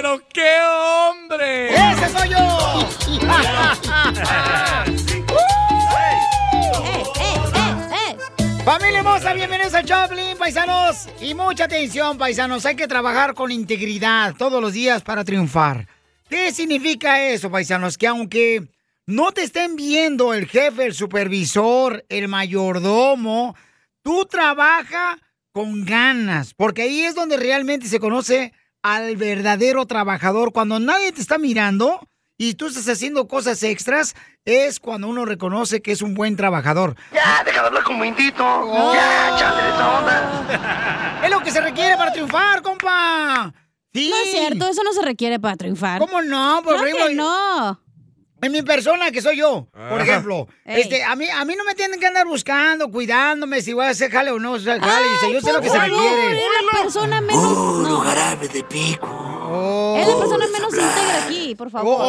pero qué hombre. ¡Ese soy yo! Familia hermosa, bienvenidos a Choplin, paisanos. Y mucha atención, paisanos. Hay que trabajar con integridad todos los días para triunfar. ¿Qué significa eso, paisanos? Que aunque no te estén viendo el jefe, el supervisor, el mayordomo, tú trabaja con ganas, porque ahí es donde realmente se conoce al verdadero trabajador. Cuando nadie te está mirando y tú estás haciendo cosas extras, es cuando uno reconoce que es un buen trabajador. Ya, deja de hablar como indito. Ya, chale de esa onda. Es lo que se requiere para triunfar, compa. Sí. No es cierto, eso no se requiere para triunfar. ¿Cómo no? Por Claro que ejemplo, no. En mi persona, que soy yo, por Ajá. ejemplo. Ey. Este, a mí, a mí no me tienen que andar buscando, cuidándome si voy a hacer jale o no hacer jale. O sea, yo sé lo que se requiere. Es la persona menos. Puro jarabe de pico. Es la persona menos íntegra aquí, por favor.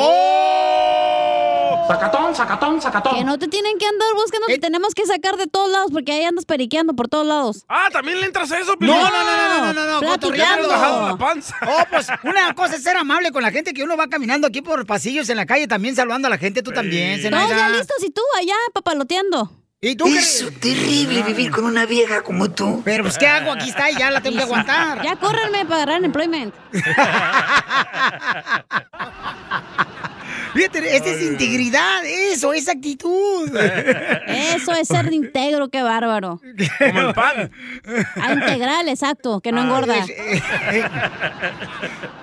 Sacatón, sacatón, sacatón. Que no te tienen que andar buscando, te tenemos que sacar de todos lados porque ahí andas periqueando por todos lados. Ah, ¿también le entras a eso, No, no, no, no, no, no, no, Platicando. la panza. Oh, pues una cosa es ser amable con la gente que uno va caminando aquí por pasillos en la calle, también saludando a la gente, tú también, No, ya listos y tú allá papaloteando. ¿Y tú Es terrible vivir con una vieja como tú. Pero pues, ¿qué hago? Aquí está y ya la tengo que aguantar. Ya córrenme para agarrar employment. Fíjate, esta es integridad, eso, es actitud. Eso es ser íntegro, qué bárbaro. Como el pan. Ah, integral, exacto, que no engorda.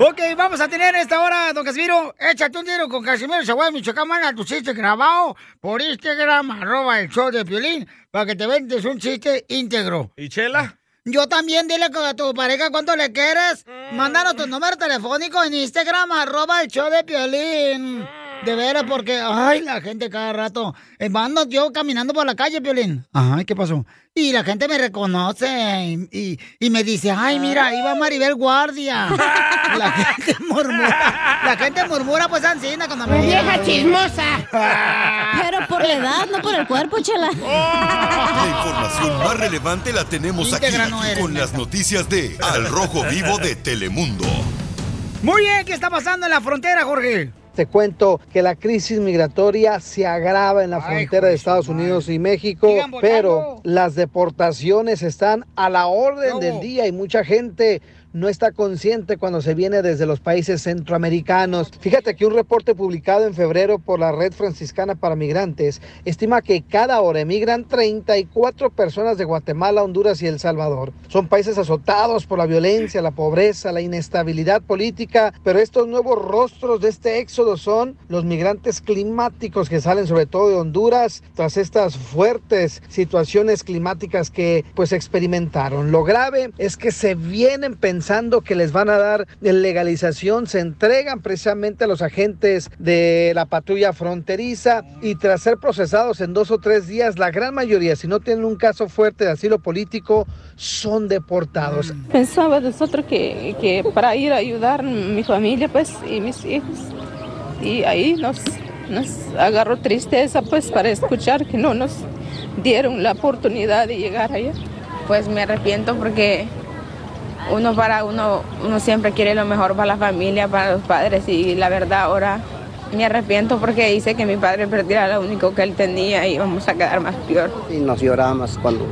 Ok, vamos a tener esta hora, don Casimiro. Échate un tiro con Casimiro Zaguay, Michoacán. Manda tu chiste grabado por Instagram, arroba el show de Piolín, para que te vendes un chiste íntegro. ¿Y Chela? Yo también, dile a tu pareja cuánto le quieres. Mándanos tu número telefónico en Instagram, arroba el show de Piolín. De veras, porque, ay, la gente cada rato. eh, Mando yo caminando por la calle, Piolín. Ay, ¿qué pasó? Y la gente me reconoce y, y- y me dice, ay, mira, ahí va Maribel Guardia. La gente murmura. La gente murmura, pues, Ancina, cuando me ¡Vieja chismosa! Pero por la edad, no por el cuerpo, chela. La información más relevante la tenemos aquí, Íntegra no eres, con las noticias de Al Rojo Vivo de Telemundo. Muy bien, ¿qué está pasando en la frontera, Jorge? Te cuento que la crisis migratoria se agrava en la frontera de Estados Unidos y México, pero las deportaciones están a la orden del día y mucha gente no está consciente cuando se viene desde los países centroamericanos. Fíjate que un reporte publicado en febrero por la Red Franciscana para Migrantes estima que cada hora emigran 34 personas de Guatemala, Honduras y El Salvador. Son países azotados por la violencia, la pobreza, la inestabilidad política, pero estos nuevos rostros de este éxodo son los migrantes climáticos que salen sobre todo de Honduras tras estas fuertes situaciones climáticas que pues experimentaron. Lo grave es que se vienen pensando que les van a dar legalización, se entregan precisamente a los agentes de la patrulla fronteriza y tras ser procesados en dos o tres días, la gran mayoría, si no tienen un caso fuerte de asilo político, son deportados. Pensaba nosotros que, que para ir a ayudar a mi familia pues y mis hijos y ahí nos, nos agarró tristeza pues para escuchar que no nos dieron la oportunidad de llegar allá. Pues me arrepiento porque uno para uno, uno siempre quiere lo mejor para la familia, para los padres y la verdad ahora me arrepiento porque hice que mi padre perdiera lo único que él tenía y vamos a quedar más peor. y nos lloramos cuando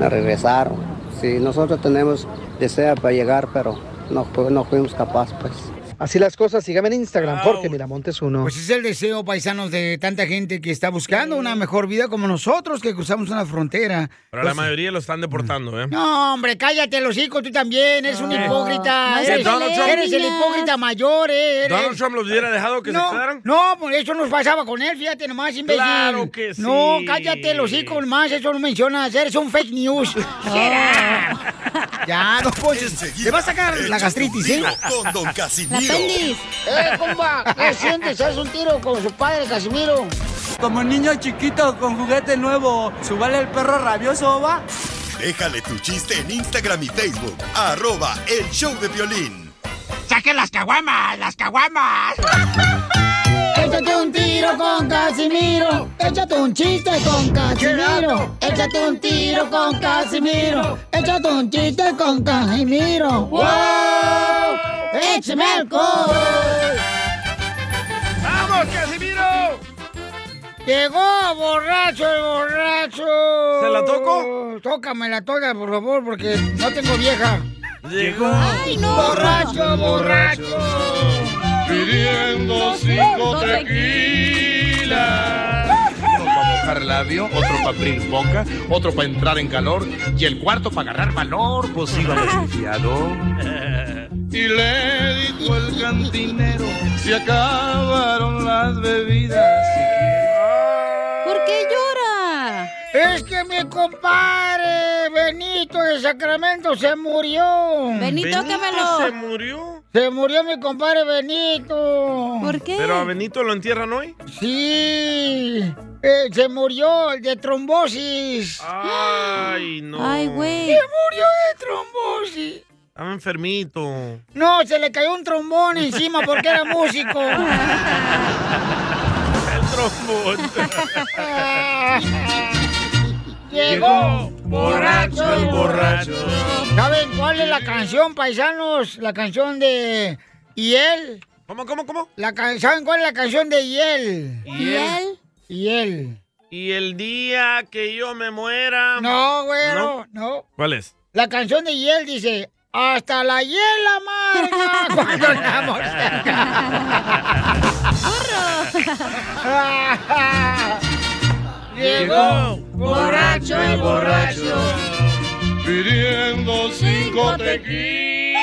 regresaron. Sí, nosotros tenemos deseo para llegar, pero no, no fuimos capaces, pues. Así las cosas, síganme en Instagram, Jorge Miramontes uno. Pues es el deseo, paisanos, de tanta gente que está buscando una mejor vida como nosotros que cruzamos una frontera. Pero la Pues- mayoría lo están deportando, ¿eh? No, hombre, cállate los hijos, tú también, eres un No. hipócrita. No eres, Donald Trump- eres el hipócrita mayor, eh. eres- ¿Donald Trump los hubiera dejado que no, se quedaran? No, por eso nos pasaba con él, fíjate nomás, imbécil. Claro que sí. No, cállate los hijos más, eso no mencionas, eres un fake news. ya, no puedes. Te va a sacar la gastritis, ¿eh? Con Don Casimiro. Eh, compa, ¿qué sientes? ¿Haz un tiro con su padre, Casimiro? Como niño chiquito con juguete nuevo, ¿subale el perro rabioso, va? Déjale tu chiste en Instagram y Facebook. Arroba El Show de Violín. ¡Saquen las caguamas! ¡Las caguamas! Échate un tiro con Casimiro. Échate un chiste con Casimiro. Échate un tiro con Casimiro. Échate un chiste con Casimiro. ¡Wow! ¡Échame alcohol! ¡Vamos, Casimiro! Llegó borracho el borracho. ¿Se la toco? Tócame la toca, por favor, porque no tengo vieja. Llegó. ¡Ay, no! Borracho, borracho. Pidiendo cinco tequilas. Uno para mojar labio, otro para abrir boca, otro para entrar en calor y el cuarto para agarrar valor, pues iba desconfiado. Y le dijo el cantinero, se acabaron las bebidas. Que mi compadre Benito de Sacramento se murió. Benito, ¿Benito tócamelo. se murió? Se murió mi compadre Benito. ¿Por qué? ¿Pero a Benito lo entierran hoy? Sí. Eh, se murió de trombosis. Ay, no. Ay, güey. Se murió de trombosis. Estaba enfermito. No, se le cayó un trombón encima porque era músico. El trombón. Llegó borracho el borracho. ¿Saben cuál es la canción, paisanos? La canción de Hiel. ¿Cómo, cómo, cómo? La ca- ¿Saben cuál es la canción de Hiel? ¿Y él? Hiel. Y el día que yo me muera. No, güero, no. ¿Cuál es? La canción de Hiel dice, hasta la hiel amarga cuando andamos cerca. Llegó borracho el borracho. Pidiendo cinco tequilas.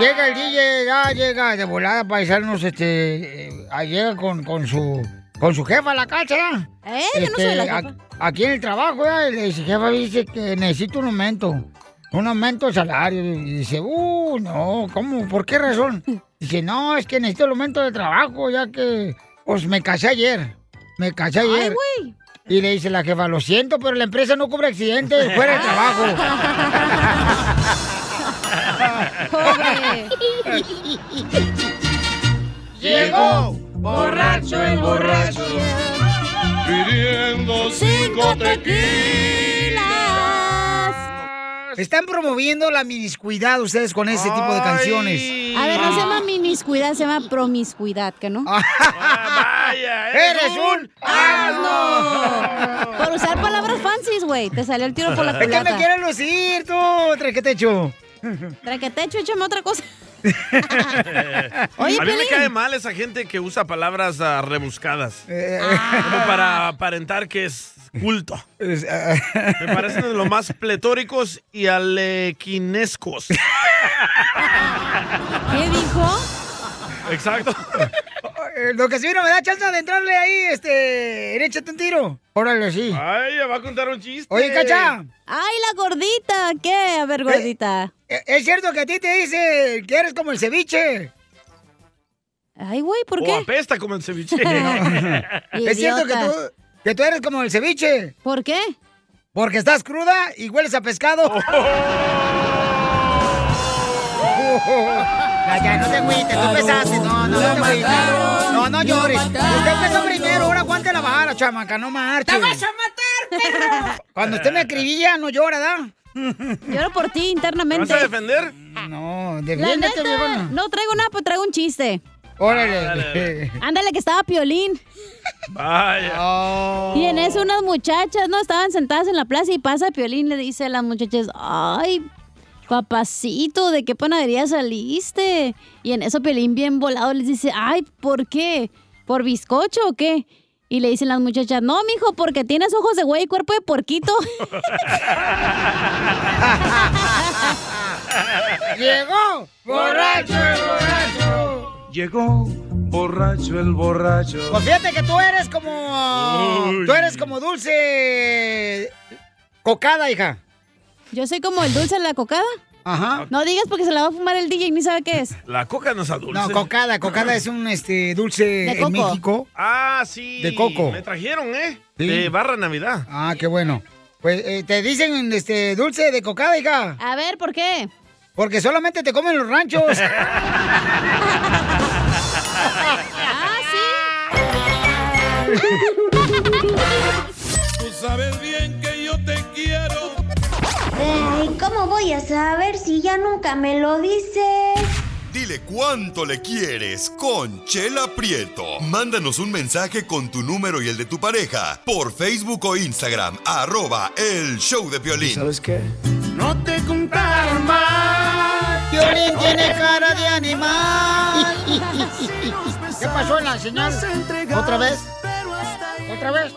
Llega el DJ, ya llega de volada paisanos, este, eh, llega con, con su con su jefa a la casa. ¿ya? Eh, yo no soy la Este, jefa. a- aquí en el trabajo, ya, y le dice, jefa, dice que necesito un aumento. Un aumento de salario. Y dice, uh, no, ¿cómo? ¿Por qué razón? Dice, no, es que necesito el aumento de trabajo, ya que, pues me casé ayer. Me casé Ay, ayer. güey. Y le dice la jefa, lo siento, pero la empresa no cubre accidentes fuera de trabajo. Llegó borracho el borracho. Pidiendo cinco tequilas. Están promoviendo la miniscuidad ustedes con ese tipo de canciones. A ver, no se llama miniscuidad, se llama promiscuidad, ¿que no? Vaya, ¡Eres un ¡Asno! Por usar palabras fancies, güey. Te salió el tiro por la Es que me culata. quieres lucir tú, traquetecho. Traquetecho, échame otra cosa. Oye, a mí me cae mal esa gente que usa palabras ah, rebuscadas. Eh, Como para aparentar que es culto. Me parecen de los más pletóricos y alequinescos. ¿Qué dijo? Exacto. Eh, Lo que sí, no me da chance de entrarle ahí, este, échate un tiro. Órale, sí. Ay, ya va a contar un chiste. Oye, Cacha, Ay, la gordita. ¿Qué? A ver, gordita. ¿e- ¿es cierto que a ti te dice que eres como el ceviche? Ay, güey, ¿por O qué? apesta como el ceviche. ¿Es cierto que tú, que tú eres como el ceviche? ¿Por qué? Porque estás cruda y hueles a pescado. Ya, ya, no te agüites, tú empezaste. No, no, no te agüites. No, no llores. Usted empezó primero, ahora aguante la vara, chamaca, no marches. ¡Te vas a matar, perro! Cuando usted me acribilla, no llora, ¿da? Lloro por ti ¿Me internamente. vas a defender? No, La defiéndete, neta, no traigo nada, pues traigo un chiste. Órale. Dale, Ándale, que estaba Piolín. Vaya. Oh. Y en eso unas muchachas, ¿no? Estaban sentadas en la plaza y pasa Piolín le dice a las muchachas, ay, papacito, ¿de qué panadería saliste? Y en eso Piolín bien volado les dice, ay, ¿por qué? ¿Por bizcocho o qué? Y le dicen las muchachas, no, mijo, porque tienes ojos de güey y cuerpo de porquito. Llegó, borracho, borracho. Llegó borracho el borracho. Pues fíjate que tú eres como. Uy. Tú eres como dulce. Cocada, hija. Yo soy como el dulce de la cocada. Ajá. No digas porque se la va a fumar el DJ y ni sabe qué es. La coca no es dulce. No, cocada. Cocada es un este dulce De en coco. México. Ah, sí. De coco. Me trajeron, ¿eh? Sí. De barra Navidad. Ah, qué bueno. Pues eh, te dicen este dulce de cocada, hija. A ver, ¿por qué? Porque solamente te comen los ranchos. Ah, sí. Tú sabes bien que yo te quiero. Ay, ¿cómo voy a saber si ya nunca me lo dices? Dile cuánto le quieres con Chela Prieto. Mándanos un mensaje con tu número y el de tu pareja por Facebook o Instagram, arroba el show de violín. ¿Sabes qué? No te contaron más. Violín tiene cara de animal. ¿Qué pasó en la señal? ¿Otra vez? ¿Otra vez?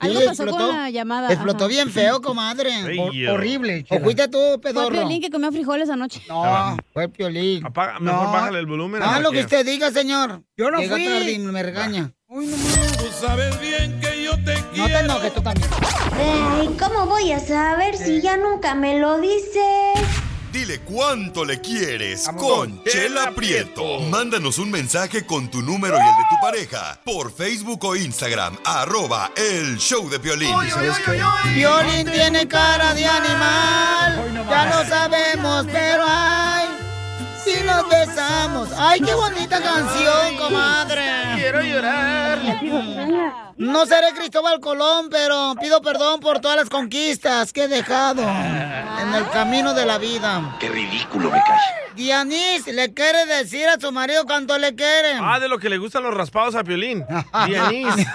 Algo pasó con la llamada, Explotó ajá. bien feo, comadre. Hor- horrible. O fuiste tú, Fue pedorro. Piolín que comió frijoles anoche. No, fue Piolín. Apaga- mejor bájale el volumen. Ah, lo que usted diga, señor. Yo no Llega fui. tarde y me regaña. Tú sabes bien que yo te No te enojes tú también. Ay, ¿cómo voy a saber si ya nunca me lo dices? Dile cuánto le quieres con Chela Prieto. Mándanos un mensaje con tu número y el de tu pareja por Facebook o Instagram, arroba el show de violín. Violín tiene cara de animal. Ya lo sabemos, pero ay, si nos besamos. Ay, qué bonita canción, comadre. Quiero llorar. No seré Cristóbal Colón, pero pido perdón por todas las conquistas que he dejado en el camino de la vida. Qué ridículo me cae. Dianis le quiere decir a su marido cuánto le quiere. Ah, de lo que le gustan los raspados a Piolín. Dianís.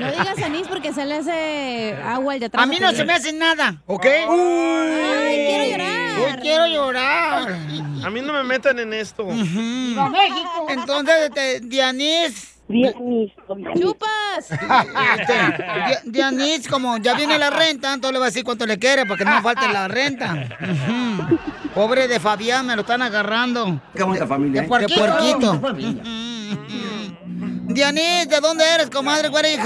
No digas anís porque se le hace agua el de atrás. A mí no se me hace nada, ¿ok? Ay, quiero llorar. Uy, quiero llorar. A mí no me metan en esto. México. Entonces, este, Dianis. ¡Chupas! Este, Di- Dianis, como ya viene la renta, entonces le va a decir cuánto le quiere, porque no falte la renta. Pobre de Fabián, me lo están agarrando. Qué bonita familia, De ¿eh? puerquito. Dianis, ¿de dónde eres, comadre? Where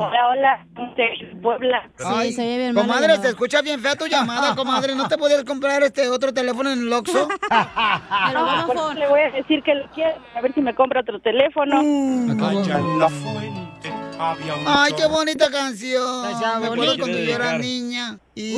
Hola, hola, de Puebla. Ay, comadre, se escucha bien fea tu llamada, comadre. ¿No te podías comprar este otro teléfono en el Oxxo? Por eso le voy a decir que lo quiero, a ver si me compra otro teléfono. Ay, qué bonita canción. Me acuerdo cuando yo era niña. Y...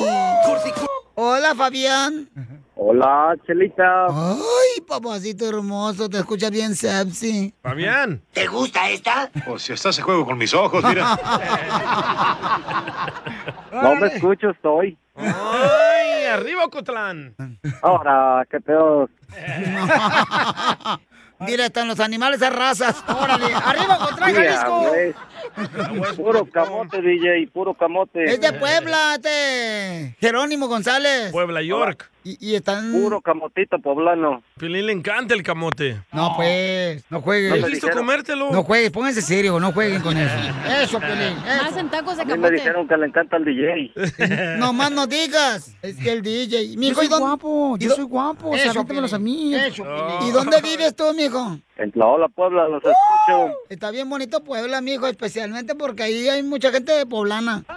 Hola, Fabián. Hola, Chelita. Ay, papacito hermoso, te escuchas bien sexy. Fabián. ¿Te gusta esta? O si estás en juego con mis ojos, mira. No me escucho, estoy. ¡Ay, arriba, Cotlán! Ahora, qué pedo. Mira, están los animales de razas. Órale, arriba Sí, Jalisco. Puro camote, DJ, puro camote. Es de Puebla, este. Jerónimo González. Puebla, York. Y, y están. Puro camotito poblano. Piolín le encanta el camote. No, pues, no juegues. ¿No has visto comértelo? No juegues, pónganse serio, no jueguen con eso. Eso, Pelín. Más en tacos de A mí me camote. dijeron que le encanta el DJ. No más no digas. Es que el DJ. Mijo, soy ¿y dónde- guapo, yo soy guapo, o sea, Eso, a mí. Eso, Piolín. ¿Y dónde vives tú, mijo? En Tlaola, Puebla, los escucho. Está bien bonito Puebla, mijo, especialmente porque ahí hay mucha gente de poblana.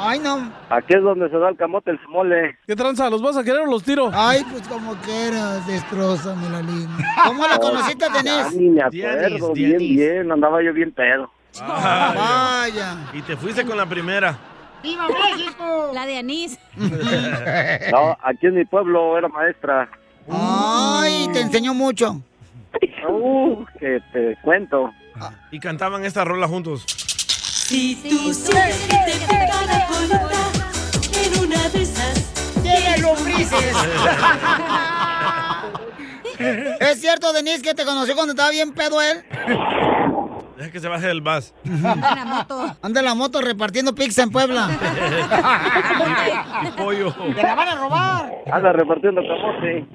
Ay, no. Aquí es donde se da el camote, el mole. ¿Qué tranza? ¿Los vas a querer o los tiro? Ay, pues como quieras, destrozame la linda. ¿Cómo la conociste, Denise? ni me acuerdo, bien, bien, andaba yo bien pedo. Ay. Vaya. Y te fuiste con la primera. ¡Viva México! La de anís. No, aquí en mi pueblo era maestra. Ay, te enseñó mucho. Uh, que te cuento. Y cantaban esta rola juntos. Si tú sientes que te pica la colita, en una de esas. ¡Tiene lombrices! ¿Es cierto, Denise, que te conoció cuando estaba bien pedo él? Deja que se baje del bus. Anda en la moto. Anda en la moto repartiendo pizza en Puebla. Pollo. ¡Te la van a robar! Anda repartiendo camote.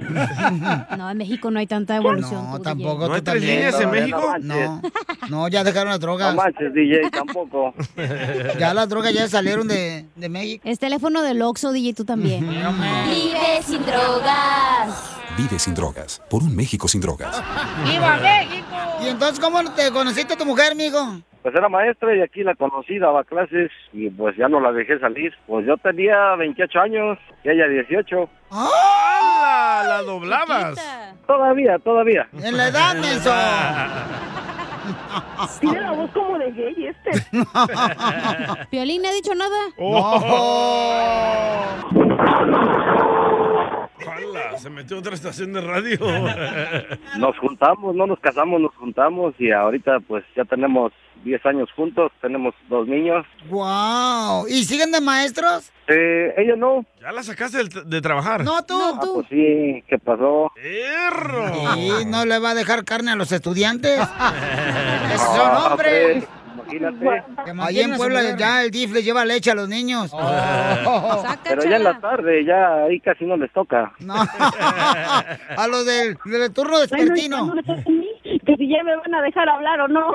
No, en México no hay tanta evolución. No, tampoco. ¿No hay tú tres también. líneas en México? No, no, ya dejaron las drogas. No manches, DJ, tampoco. Ya las drogas ya salieron de, de México. Es teléfono del Oxxo, DJ, tú también. Vive sin drogas. Vive sin drogas. Por un México sin drogas. ¡Viva México! ¿Y entonces cómo te conociste a tu mujer, mijo? Pues era maestra y aquí la conocí, daba clases y pues ya no la dejé salir. Pues yo tenía 28 años y ella 18. ¡Hala! La doblabas. Todavía, todavía. En la edad, menso. Tiene la voz como de gay este. ¿Piolín no ha dicho nada? Oh. Ah, se metió a otra estación de radio. Nos juntamos, no nos casamos, nos juntamos y ahorita pues ya tenemos 10 años juntos, tenemos dos niños. ¡Wow! ¿Y siguen de maestros? Eh, ella no. ¿Ya la sacaste de, de trabajar? No, tú. Ah, pues sí, ¿qué pasó? ¡Perro! Sí, no le va a dejar carne a los estudiantes. Esos son Ah, hombres. pues, imagínate. Ahí en Puebla ya el DIF le lleva leche a los niños. Pero ya en la tarde, ya ahí casi no les toca. No. A los del, del turno despertino. Que si ya me van a dejar hablar o no.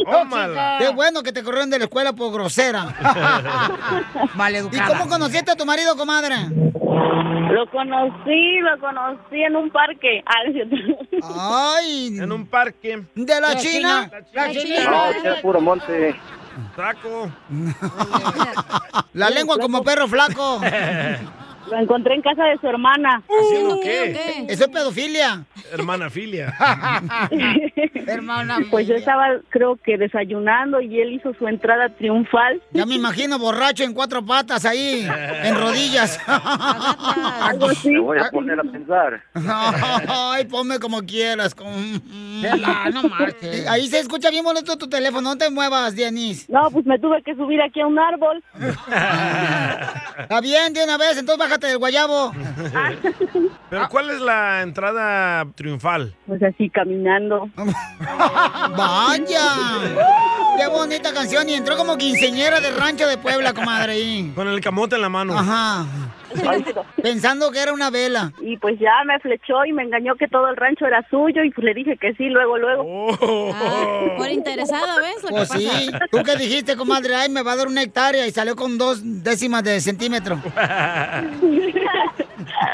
¡Tómala! Qué bueno que te corrieron de la escuela por grosera. ¿Y cómo conociste a tu marido, comadre? Lo conocí, lo conocí en un parque. Ah. Ay. En un parque. ¿De la, China? La China. No, es puro monte. Taco. La lengua como perro flaco. Lo encontré en casa de su hermana. ¿Haciendo qué? Eso es pedofilia. Hermana filia. Hermana Pues yo estaba, creo que desayunando y él hizo su entrada triunfal. Ya me imagino borracho en cuatro patas ahí, en rodillas. Algo así. Me voy a poner a pensar. Ay, ponme como quieras. Con... no marches. Ahí se escucha bien bonito tu teléfono. No te muevas, Dianis. No, pues me tuve que subir aquí a un árbol. Está bien, de una vez. Entonces bájate del guayabo. ¿Pero cuál es la entrada triunfal? Pues así caminando. ¡Vaya! ¡Qué bonita canción! Y entró como quinceñera de rancho de Puebla, comadre. Ahí. Con el camote en la mano. Ajá. Pensando que era una vela. Y pues ya me flechó y me engañó que todo el rancho era suyo y pues le dije que sí, luego, luego. Por interesada, ¿ves? Lo que Pues sí. pasa? ¿Tú qué dijiste, comadre? Ay, me va a dar una hectárea y salió con dos décimas de centímetro.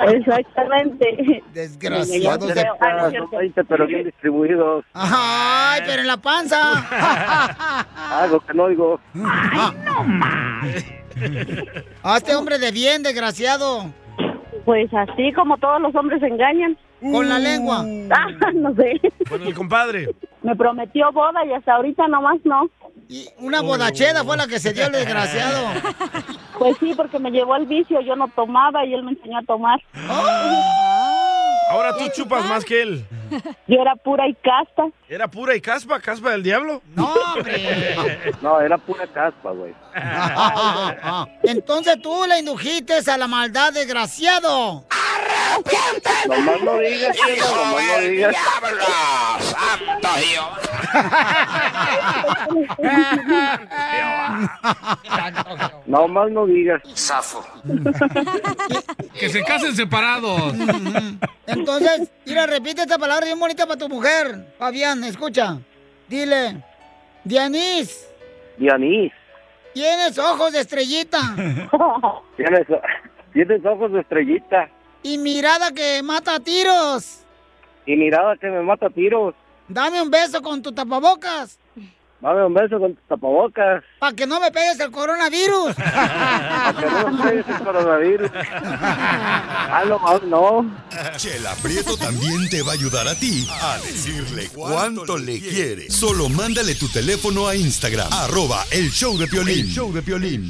Exactamente. Desgraciados de... Ah, no es Son cierto. 20, pero bien distribuidos. Ay, pero en la panza. Algo que no oigo. Hazte hombre de bien, desgraciado. Pues así como todos los hombres engañan. Con la lengua. Ah, no sé. Con el compadre. Me prometió boda y hasta ahorita nomás no. Y una bodacheda fue la que se dio el desgraciado. Pues sí, porque me llevó al vicio, yo no tomaba y él me enseñó a tomar. Ahora tú chupas más que él. Yo era pura y casta. ¿Era pura y caspa? ¿Caspa del diablo? No, hombre. No, era pura caspa, güey. Entonces tú le indujiste a la maldad, desgraciado. Nomás no digas, chela, nomás no digas. Nomás no digas. Zafo. Que se casen separados. Entonces, mira, repite esta palabra bien bonita para tu mujer. Fabián, escucha. Dile, Dianis, Dianis, tienes ojos de estrellita tienes, tienes ojos de estrellita y mirada que mata a tiros. y mirada que me mata a tiros. Dame un beso con tu tapabocas Dame un beso con tus tapabocas. para que no me pegues el coronavirus. Para que no me pegues el coronavirus. Ah, no, no. Chela Prieto también te va a ayudar a ti a decirle cuánto le quiere. Solo mándale tu teléfono a Instagram, arroba el show de Piolín. El show de Piolín.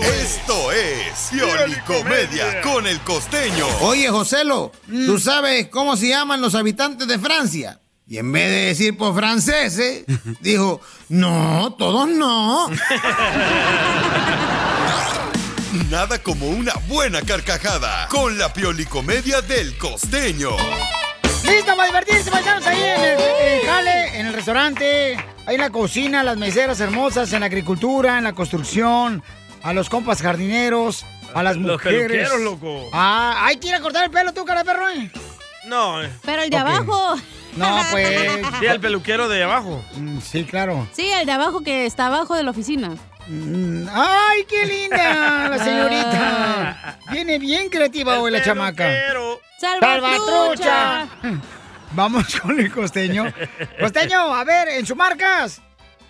Esto es Piolicomedia con el costeño. Oye, Joselo, ¿tú sabes cómo se llaman los habitantes de Francia? Y en vez de decir por franceses, dijo, no, todos no. Nada como una buena carcajada con la Piolicomedia del costeño. ¡Listo para divertirse, paisanos! Ahí en el, en el jale, en el restaurante, ahí en la cocina, las meseras hermosas, en la agricultura, en la construcción, a los compas jardineros, a las Los mujeres. peluqueros, loco. Ah, hay que ir a cortar el pelo tú, cara de perro, ¿eh? No. eh. Pero el de abajo. No, pues... Sí, el peluquero de abajo. Mm, Sí, claro. Sí, el de abajo que está abajo de la oficina. Mm, ¡Ay, qué linda la señorita! Viene bien creativa hoy la chamaca. ¡Salvatrucha! Vamos con el costeño. Costeño, a ver, en sus marcas.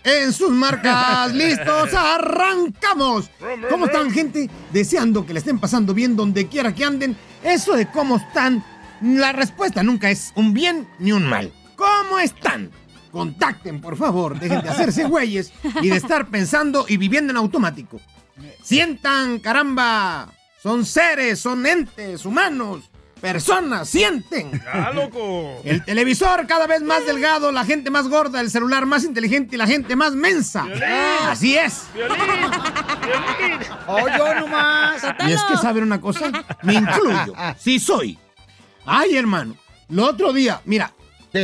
En sus marcas, listos, arrancamos. ¿Cómo están, gente? Deseando que le estén pasando bien donde quiera que anden. Eso de cómo están, la respuesta nunca es un bien ni un mal. ¿Cómo están? Contacten, por favor. Dejen de hacerse güeyes y de estar pensando y viviendo en automático. Sientan, caramba, Son seres, son entes humanos, personas, sienten. ¡Ah, loco! El televisor cada vez más delgado, la gente más gorda, el celular más inteligente y la gente más mensa. Así es. ¡Oh, yo nomás! Y es que, ¿saben una cosa? Me incluyo. Sí soy. Ay, hermano. Lo otro día, mira,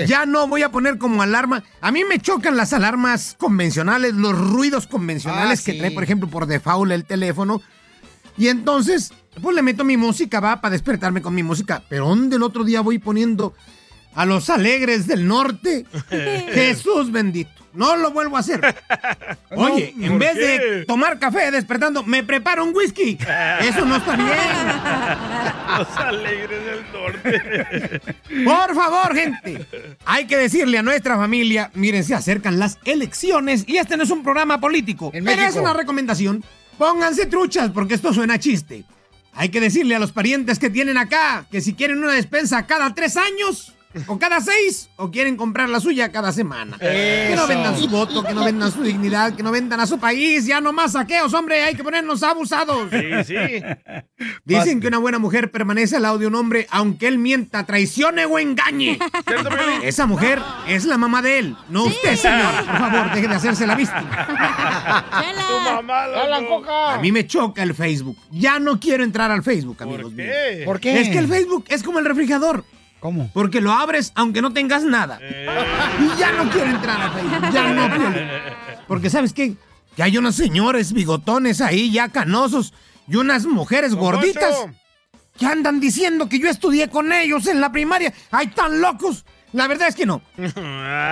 ya no voy a poner como alarma. A mí me chocan las alarmas convencionales, los ruidos convencionales Ah, que sí. trae, por ejemplo, por default el teléfono. Y entonces, pues le meto mi música, va, para despertarme con mi música. Pero ¿dónde el otro día voy poniendo a los alegres del norte? Jesús bendito. No lo vuelvo a hacer. Oye, No, en ¿por vez qué? de tomar café despertando, me preparo un whisky. Eso no está bien. Los alegres del norte. Por favor, gente. Hay que decirle a nuestra familia, miren, se acercan las elecciones y este no es un programa político. Pero es una recomendación. Pónganse truchas porque esto suena a chiste. Hay que decirle a los parientes que tienen acá que si quieren una despensa cada tres años o cada seis o quieren comprar la suya cada semana. Que no vendan su voto, que no vendan su dignidad, que no vendan a su país. Ya no más saqueos, hombre. Hay que ponernos abusados. Sí, sí. Dicen que una buena mujer permanece al lado de un hombre aunque él mienta, traicione o engañe. Esa mujer es la mamá de él, no usted, señora. Por favor, deje de hacerse la víctima. Tu mamá. A mí me choca el Facebook. Ya no quiero entrar al Facebook, amigos míos. qué? ¿Por qué? Es que el Facebook es como el refrigerador. ¿Cómo? Porque lo abres aunque no tengas nada. Y ya no quiero entrar a Facebook. Ya no quiero. Porque ¿sabes qué? Que hay unos señores bigotones ahí ya canosos y unas mujeres gorditas que andan diciendo que yo estudié con ellos en la primaria. ¡Ay, tan locos! La verdad es que no.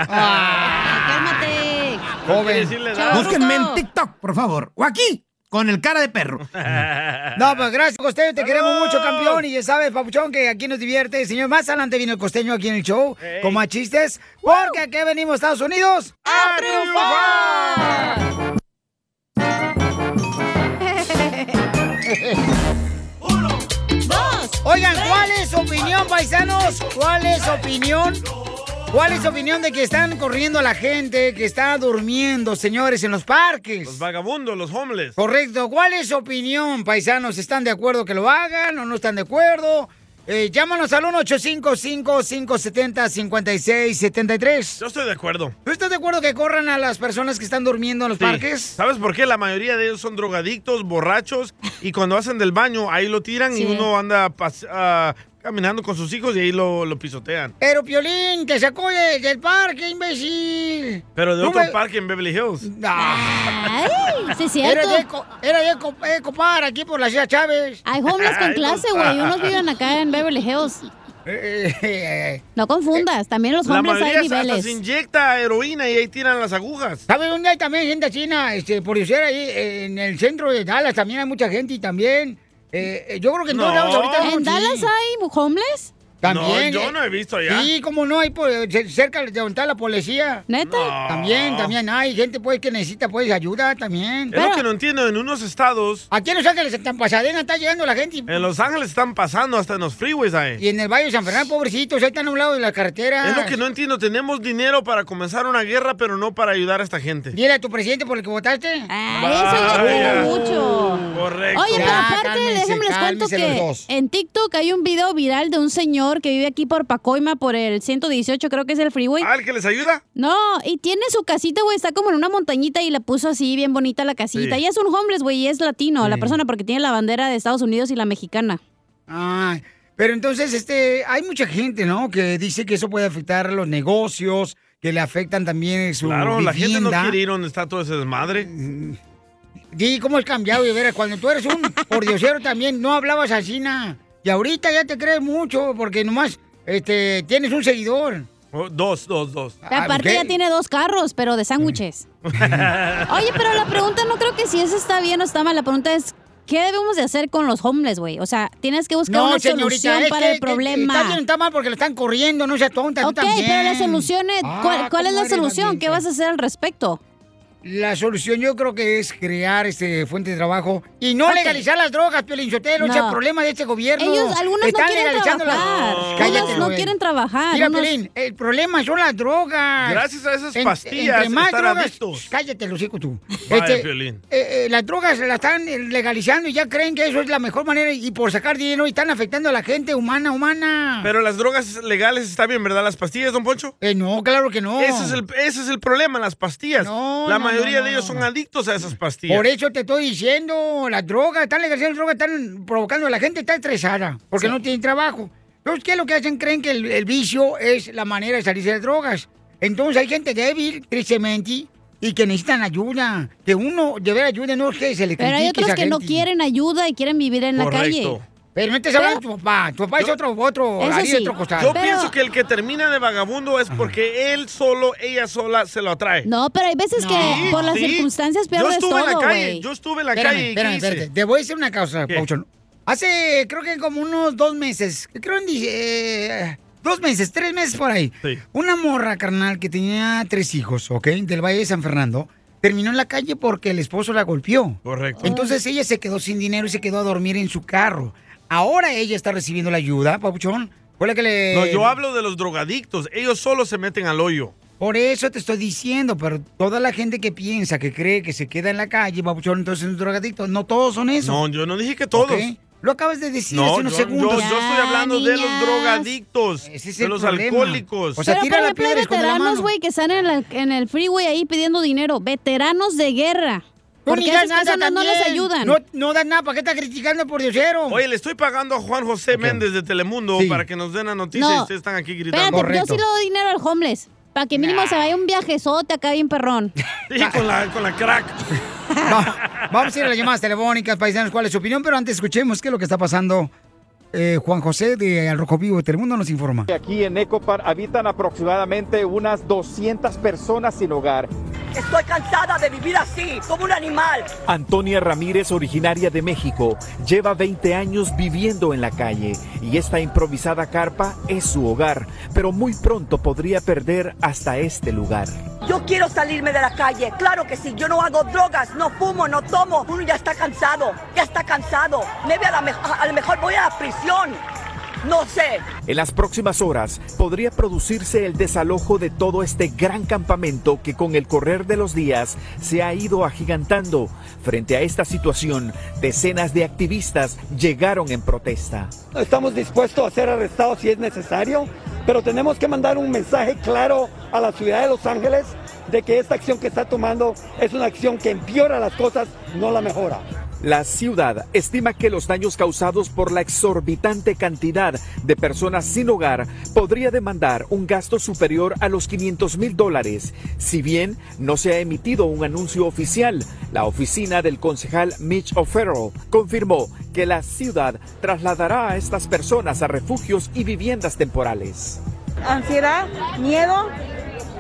¡Cálmate! Joven. Búsquenme en TikTok, por favor. O aquí, con el cara de perro. No, pues gracias, Costeño. Te queremos mucho, campeón. Y ya sabes, Papuchón, que aquí nos divierte. Señor, más adelante viene el Costeño aquí en el show. Con más chistes. Porque aquí venimos, Estados Unidos, a triunfar. Oigan, ¿cuál es su opinión, paisanos? ¿Cuál es su opinión? ¿Cuál es su opinión de que están corriendo a la gente que está durmiendo, señores, en los parques? Los vagabundos, los homeless. Correcto. ¿Cuál es su opinión, paisanos? ¿Están de acuerdo que lo hagan o no están de acuerdo? Eh, llámanos al 1-855-570-5673. Yo estoy de acuerdo. ¿Tú estás de acuerdo que corran a las personas que están durmiendo en los Sí. parques? ¿Sabes por qué? La mayoría de ellos son drogadictos, borrachos, y cuando hacen del baño, ahí lo tiran Sí. y uno anda ah, caminando con sus hijos y ahí lo, lo pisotean. Pero, Piolín, te sacó de- del parque, imbécil. Pero de Tú otro me- parque en Beverly Hills. Ay, sí es cierto. Era de, Eco- era de Eco- Ecopar, aquí por la ciudad Chávez. Hay homeless con clase, güey. Unos viven acá en Beverly Hills. No confundas, también los La mayoría hay hasta niveles. se inyecta heroína y ahí tiran las agujas. ¿Sabes dónde hay también gente china? Este, por decir ahí, en el centro de Dallas también hay mucha gente y también. Eh, eh, yo creo que en No. lados ahorita. ¿En sí. Dallas hay homeless? También. No, yo eh, no he visto allá. Sí, como no hay por- ce- cerca de donde está la policía. ¿Neta? No. También, también hay gente pues que necesita pues ayuda también. Es lo que no entiendo. En unos estados, Aquí en Los Ángeles, en Pasadena, está llegando la gente. y- en Los Ángeles están pasando hasta en los freeways ahí. Y en el Valle de San Fernando, pobrecitos, ahí están a un lado de la carretera. Es lo que no entiendo. Tenemos dinero para comenzar una guerra, pero no para ayudar a esta gente. Dile a tu presidente por el que votaste. Ah, eso ya mucho. Correcto. Oye, pero Ya, aparte, déjenme les cuento que en TikTok hay un video viral de un señor que vive aquí por Pacoima, por el 118, creo que es el freeway. ¿Ah, el que les ayuda? No, y tiene su casita, güey, está como en una montañita y le puso así bien bonita la casita. Sí. Y es un homeless, güey, y es latino, la persona, porque tiene la bandera de Estados Unidos y la mexicana. Ay, pero entonces, este, hay mucha gente, ¿no? Que dice que eso puede afectar los negocios, que le afectan también su Claro, la gente no quiere ir donde está todo ese desmadre. Di, ¿cómo has cambiado veras? Cuando tú eres un pordiosero también, no hablabas así, na. Y ahorita ya te crees mucho, porque nomás, este, tienes un seguidor. Oh, dos, dos, dos. Ah, Aparte ya tiene dos carros, pero de sándwiches. Oye, pero la pregunta no creo que si eso está bien o está mal. La pregunta es, ¿qué debemos de hacer con los homeless, güey? O sea, tienes que buscar una solución es para que- el que- problema. Está bien, está mal porque lo están corriendo, no seas tonta, tú Ok, también. pero la solución es, Ah, ¿cuál, cuál es ¿cómo la solución? ¿Qué vas a hacer al respecto? La solución yo creo que es crear este fuente de trabajo y no legalizar las drogas, Piolín Sotelo, No. es el problema de este gobierno. Ellos, algunos no quieren legalizando las- trabajar. Cállate, no quieren trabajar, Mira, unos- Piolín, el problema son las drogas. Gracias a esas En- pastillas entre más están drogas, adictos. cállate, Lucico, tú. Vaya, Este, Piolín. eh, eh, las drogas las están eh, legalizando y ya creen que eso es la mejor manera y por sacar dinero y están afectando a la gente humana, humana. Pero las drogas legales está bien, ¿verdad? ¿Las pastillas, don Poncho? Eh, no, claro que no. Ese es el, ese es el problema, las pastillas. No, la no, mayoría no, de no, ellos no. son adictos a esas pastillas. Por eso te estoy diciendo, las drogas, están legalizando las drogas, están provocando, la gente está estresada porque no tienen trabajo. Entonces, ¿qué es lo que hacen? Creen que el, el vicio es la manera de salirse de las drogas. Entonces hay gente débil, tristemente, y que necesitan ayuda. Que uno debe ayuda, no es que se le Pero hay a otros que no gente. quieren ayuda y quieren vivir en la calle. Pero no estás hablando de tu papá. Tu papá es otro, otro, harina, sí. otro costal. Yo pienso que el que termina de vagabundo es porque él solo, ella sola se lo atrae. No, pero hay veces que por las Sí. circunstancias pierdes Yo estuve en la todo, calle, yo estuve en la Espérame, calle. ¿y espérame, espérate. Te voy a decir una cosa, Pauchón. Hace, creo que como unos dos meses, creo en eh, dos meses, tres meses por ahí. Sí. Una morra, carnal, que tenía tres hijos, ¿ok? Del Valle de San Fernando. Terminó en la calle porque el esposo la golpeó. Correcto. Entonces ella se quedó sin dinero y se quedó a dormir en su carro. Ahora ella está recibiendo la ayuda, Pauchón. Fue la que le... No, yo hablo de los drogadictos. Ellos solo se meten al hoyo. Por eso te estoy diciendo, pero toda la gente que piensa, que cree que se queda en la calle, Papuchón, entonces es un drogadicto. No todos son eso. No, yo no dije que todos. ¿Ok? Lo acabas de decir No, hace unos yo, segundos. yo- yo estoy hablando de los drogadictos, es de el los problema. alcohólicos. O sea, Pero, tira por ejemplo, hay veteranos, güey, que están en, la- en el freeway ahí pidiendo dinero. Veteranos de guerra. Porque ni esas nada personas no les también. ayudan. No, no das nada, ¿para qué estás criticando por diosero? Oye, le estoy pagando a Juan José Méndez de Telemundo Sí. para que nos den la noticia No. y ustedes están aquí gritando. Espérate, yo sí le doy dinero al homeless. Para que mínimo se vaya un viajezote acá bien perrón. Sí, con la, con la crack. Va- vamos a ir a las llamadas telefónicas, paisanos, cuál es su opinión, pero antes escuchemos qué es lo que está pasando. Eh, Juan José de Al Rojo Vivo de Telemundo nos informa. Aquí en Ecopar habitan aproximadamente unas 200 personas sin hogar. Estoy cansada de vivir así, como un animal. Antonia Ramírez, originaria de México, lleva 20 años viviendo en la calle y esta improvisada carpa es su hogar, pero muy pronto podría perder hasta este lugar. Yo quiero salirme de la calle, claro que sí. Yo no hago drogas, no fumo, no tomo. Uno ya está cansado, ya está cansado. Maybe a, la me- a lo mejor voy a la prisión. No sé. En las próximas horas podría producirse el desalojo de todo este gran campamento que con el correr de los días se ha ido agigantando. Frente a esta situación, decenas de activistas llegaron en protesta. Estamos dispuestos a ser arrestados si es necesario, pero tenemos que mandar un mensaje claro a la ciudad de Los Ángeles de que esta acción que está tomando es una acción que empeora las cosas, no la mejora. La ciudad estima que los daños causados por la exorbitante cantidad de personas sin hogar podría demandar un gasto superior a los 500 mil dólares. Si bien no se ha emitido un anuncio oficial, la oficina del concejal Mitch O'Farrell confirmó que la ciudad trasladará a estas personas a refugios y viviendas temporales. ansiedad, miedo,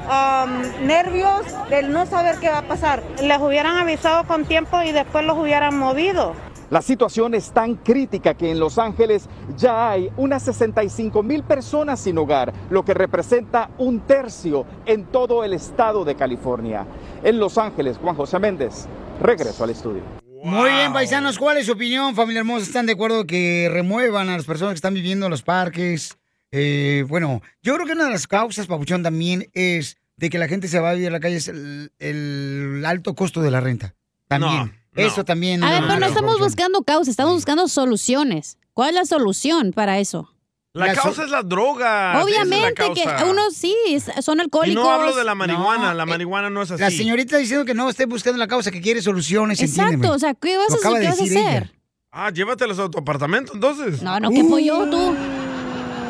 um, nervios del no saber qué va a pasar. Les hubieran avisado con tiempo y después los hubieran movido. La situación es tan crítica que en Los Ángeles ya hay unas 65 mil personas sin hogar, lo que representa un tercio en todo el estado de California. En Los Ángeles, Juan José Méndez, regreso al estudio. Muy bien, paisanos, ¿cuál es su opinión, familia hermosa? ¿Están de acuerdo que remuevan a las personas que están viviendo en los parques? Eh, bueno, yo creo que una de las causas, Papuchón, también es de que la gente se va a vivir a la calle es el, el alto costo de la renta. También. Eso también. A ver, pero no estamos buscando causas, estamos buscando soluciones. ¿Cuál es la solución para eso? La, causa es la droga. Obviamente es que la causa. unos sí son Y alcohólicos. no hablo de la marihuana, No, la eh, marihuana no es así. La señorita diciendo que no esté buscando la causa, que quiere soluciones. Exacto, entiéndeme. o sea, ¿qué vas a? ¿Qué de vas a ella. hacer? Ah, llévatelos a tu apartamento entonces. No, no, qué pollo tú.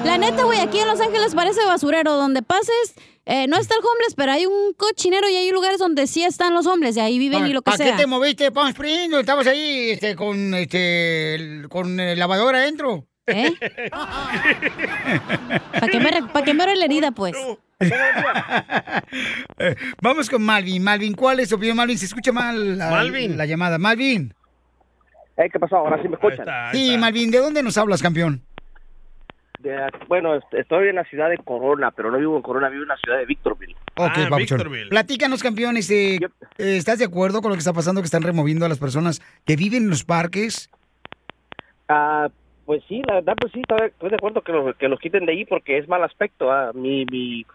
La neta, güey, aquí en Los Ángeles parece basurero. Donde pases, eh, no está el homeless, pero hay un cochinero y hay lugares donde sí están los homeless y ahí viven y lo que ¿Para sea. qué te moviste Palm Springs? ¿No Estabas ahí este, con, este, el- con el lavador adentro. ¿Eh? ¿Para qué, me re- pa' qué me la herida, pues? Eh, Vamos con Malvin. Malvin, ¿cuál es tu opinión, Malvin? Se escucha mal la, Malvin. la llamada. Malvin. ¿Qué pasó? Ahora sí me escuchan. Sí, Malvin, ¿de dónde nos hablas, campeón? De- bueno, est- estoy en la ciudad de Corona, pero no vivo en Corona, vivo en la ciudad de Victorville. Ok, Ah, Papuchón. Platícanos, campeón, este, eh, ¿estás de acuerdo con lo que está pasando, que están removiendo a las personas que viven en los parques? Ah, pues sí, la verdad, pues sí, estoy de acuerdo que los, que los quiten de ahí porque es mal aspecto. ah. Mi, mi,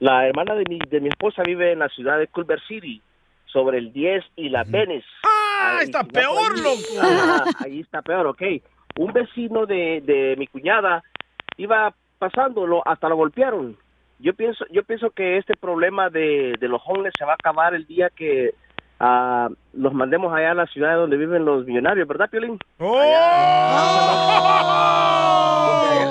la hermana de mi, de mi esposa vive en la ciudad de Culver City, sobre el 10 y la Venice. ¡Ah, está peor, loco! Ah, ahí está peor, ok. Un vecino de, de mi cuñada iba pasándolo, hasta lo golpearon. Yo pienso, yo pienso que este problema de, de los homeless se va a acabar el día que ah, los mandemos allá a la ciudad donde viven los millonarios, ¿verdad, Piolín? De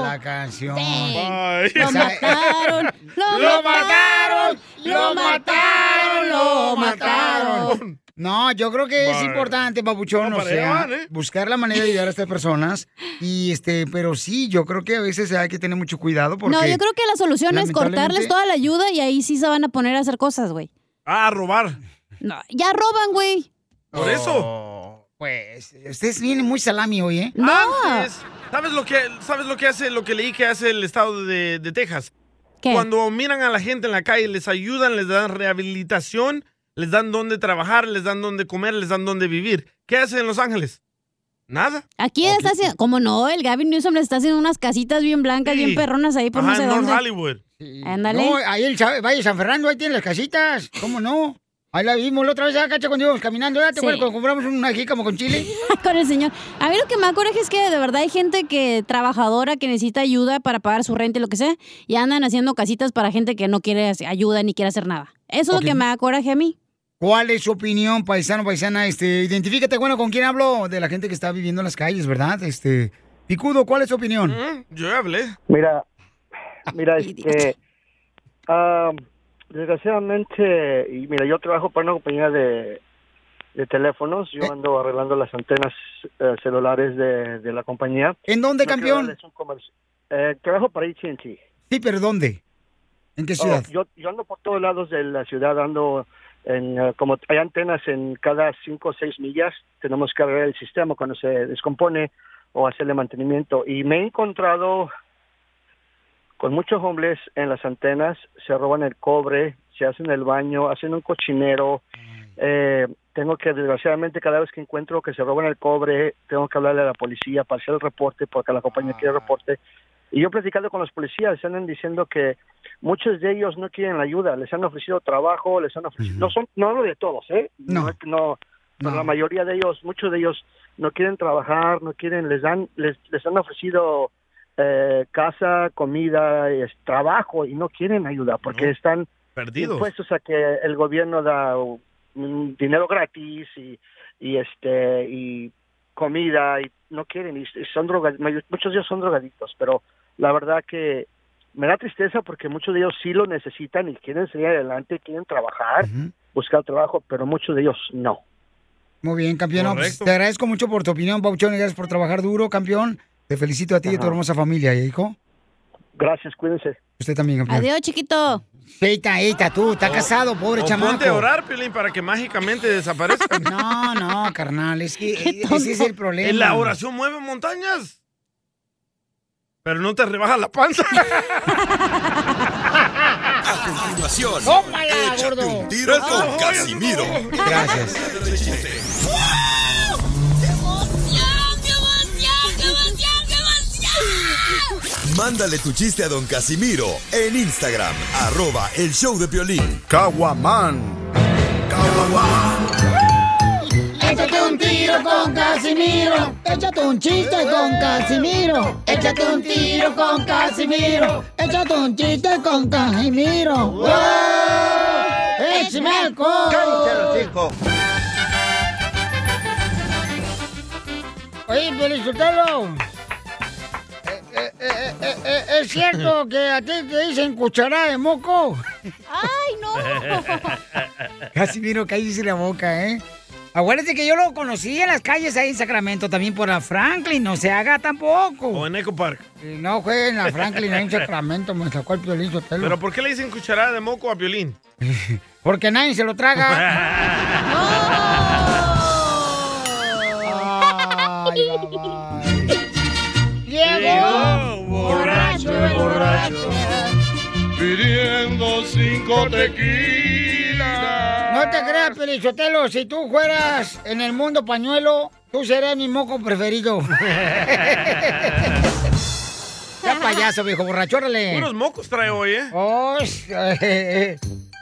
la canción. Lo mataron, lo mataron, lo mataron, lo mataron. No, yo creo que es importante, Papuchón, No, o sea, ¿eh? buscar la manera de ayudar a estas personas. Y este, pero sí, yo creo que a veces hay que tener mucho cuidado porque. No, yo creo que la solución es cortarles toda la ayuda y ahí sí se van a poner a hacer cosas, güey. Ah, a robar. No, ya roban, güey. Por eso. Pues, ustedes vienen muy salami hoy, ¿eh? Antes, ¿sabes lo que sabes lo que hace lo que leí que hace el estado de, de Texas? Cuando miran a la gente en la calle, les ayudan, les dan rehabilitación, les dan dónde trabajar, les dan dónde comer, les dan dónde vivir. ¿Qué hacen en Los Ángeles? Nada. Aquí está haciendo, como no, el Gavin Newsom le está haciendo unas casitas bien blancas, Sí. bien perronas ahí por Ajá, no sé en North dónde. Hollywood. Ándale. No, ahí el Sa- Valle San Fernando, ahí tienen las casitas. ¿Cómo no? Ahí la vimos la otra vez, acá cuando íbamos caminando. ¿ya ¿Te Sí. acuerdas cuando compramos una jícama con chile? con el señor. A mí lo que me coraje es que de verdad hay gente que trabajadora que necesita ayuda para pagar su renta y lo que sea, y andan haciendo casitas para gente que no quiere hacer- ayuda ni quiere hacer nada. Eso es lo que me da coraje a mí. ¿Cuál es su opinión, paisano, paisana? Este, identifícate, bueno, ¿con quién hablo? De la gente que está viviendo en las calles, ¿verdad? Este, Picudo, ¿cuál es su opinión? Yo ya hablé. Mira, mira, este, ah, desgraciadamente, y mira, yo trabajo para una compañía de, de teléfonos, Eh. yo ando arreglando las antenas eh, celulares de, de la compañía. ¿En dónde, No campeón? eh, trabajo para AT&T. Sí, pero ¿dónde? ¿En qué Oh, ciudad? yo, yo ando por todos lados de la ciudad, ando en, eh, como hay antenas en cada cinco o seis millas, tenemos que arreglar el sistema cuando se descompone o hacerle mantenimiento. Y me he encontrado con muchos hombres en las antenas, se roban el cobre, se hacen el baño, hacen un cochinero. Eh, tengo que, desgraciadamente, cada vez que encuentro que se roban el cobre, tengo que hablarle a la policía para hacer el reporte, porque la compañía quiere el reporte. Y yo platicando con los policías, andan diciendo que muchos de ellos no quieren la ayuda, les han ofrecido trabajo, les han ofrecido, no son, no hablo de todos, ¿eh? No, no, pero la mayoría de ellos, muchos de ellos no quieren trabajar, no quieren, les dan, les, les han ofrecido eh, casa, comida, es, trabajo y no quieren ayuda porque están Perdidos. impuestos a que el gobierno da dinero gratis y, y este y comida y no quieren y, son droga- muchos de ellos son drogadictos pero la verdad que me da tristeza porque muchos de ellos sí lo necesitan y quieren seguir adelante quieren trabajar buscar trabajo pero muchos de ellos no Muy bien, campeón. No, pues, te agradezco mucho por tu opinión, Pauchón, y gracias por trabajar duro, campeón. Te felicito a ti y a tu hermosa familia, ¿eh, hijo. Gracias, cuídense. Usted también, campeón. Adiós, chiquito. Eita, eita, tú, está casado, pobre O chamaco. ponte a orar, Piolín, para que mágicamente desaparezcan. No, no, carnal, es que ese es el problema. En la oración mueve montañas. Pero no te rebaja la panza. A continuación, Tómala, échate gordo. un tiro con Casimiro. Gracias. Mándale tu chiste a don Casimiro en Instagram, arroba el show de violín. Caguaman. Échate un tiro con Casimiro. Échate un chiste con Casimiro. Échate un tiro con Casimiro. Échate un chiste con Casimiro. ¡Wow! ¡Échame alcohol! Oye, Felicitelo. Eh, eh, eh, ¿Es cierto que a ti te dicen cucharada de moco? ¡Ay, no! Casimiro, cállese la boca, ¿eh? Acuérdate que yo lo conocí en las calles ahí en Sacramento, también por la Franklin, no se haga tampoco. O en Eco Park. No fue en la Franklin, ahí en Sacramento, me sacó el piolín Sotelo. ¿Pero por qué le dicen cucharada de moco a Piolín? Porque nadie se lo traga. Ay, borracho pidiendo cinco tequilas. No te creas, Pelichotelo, si tú fueras en el mundo pañuelo, tú serías mi moco preferido. ya payaso, viejo borracho, órale. Puros mocos trae hoy, ¿eh? Oh, eh,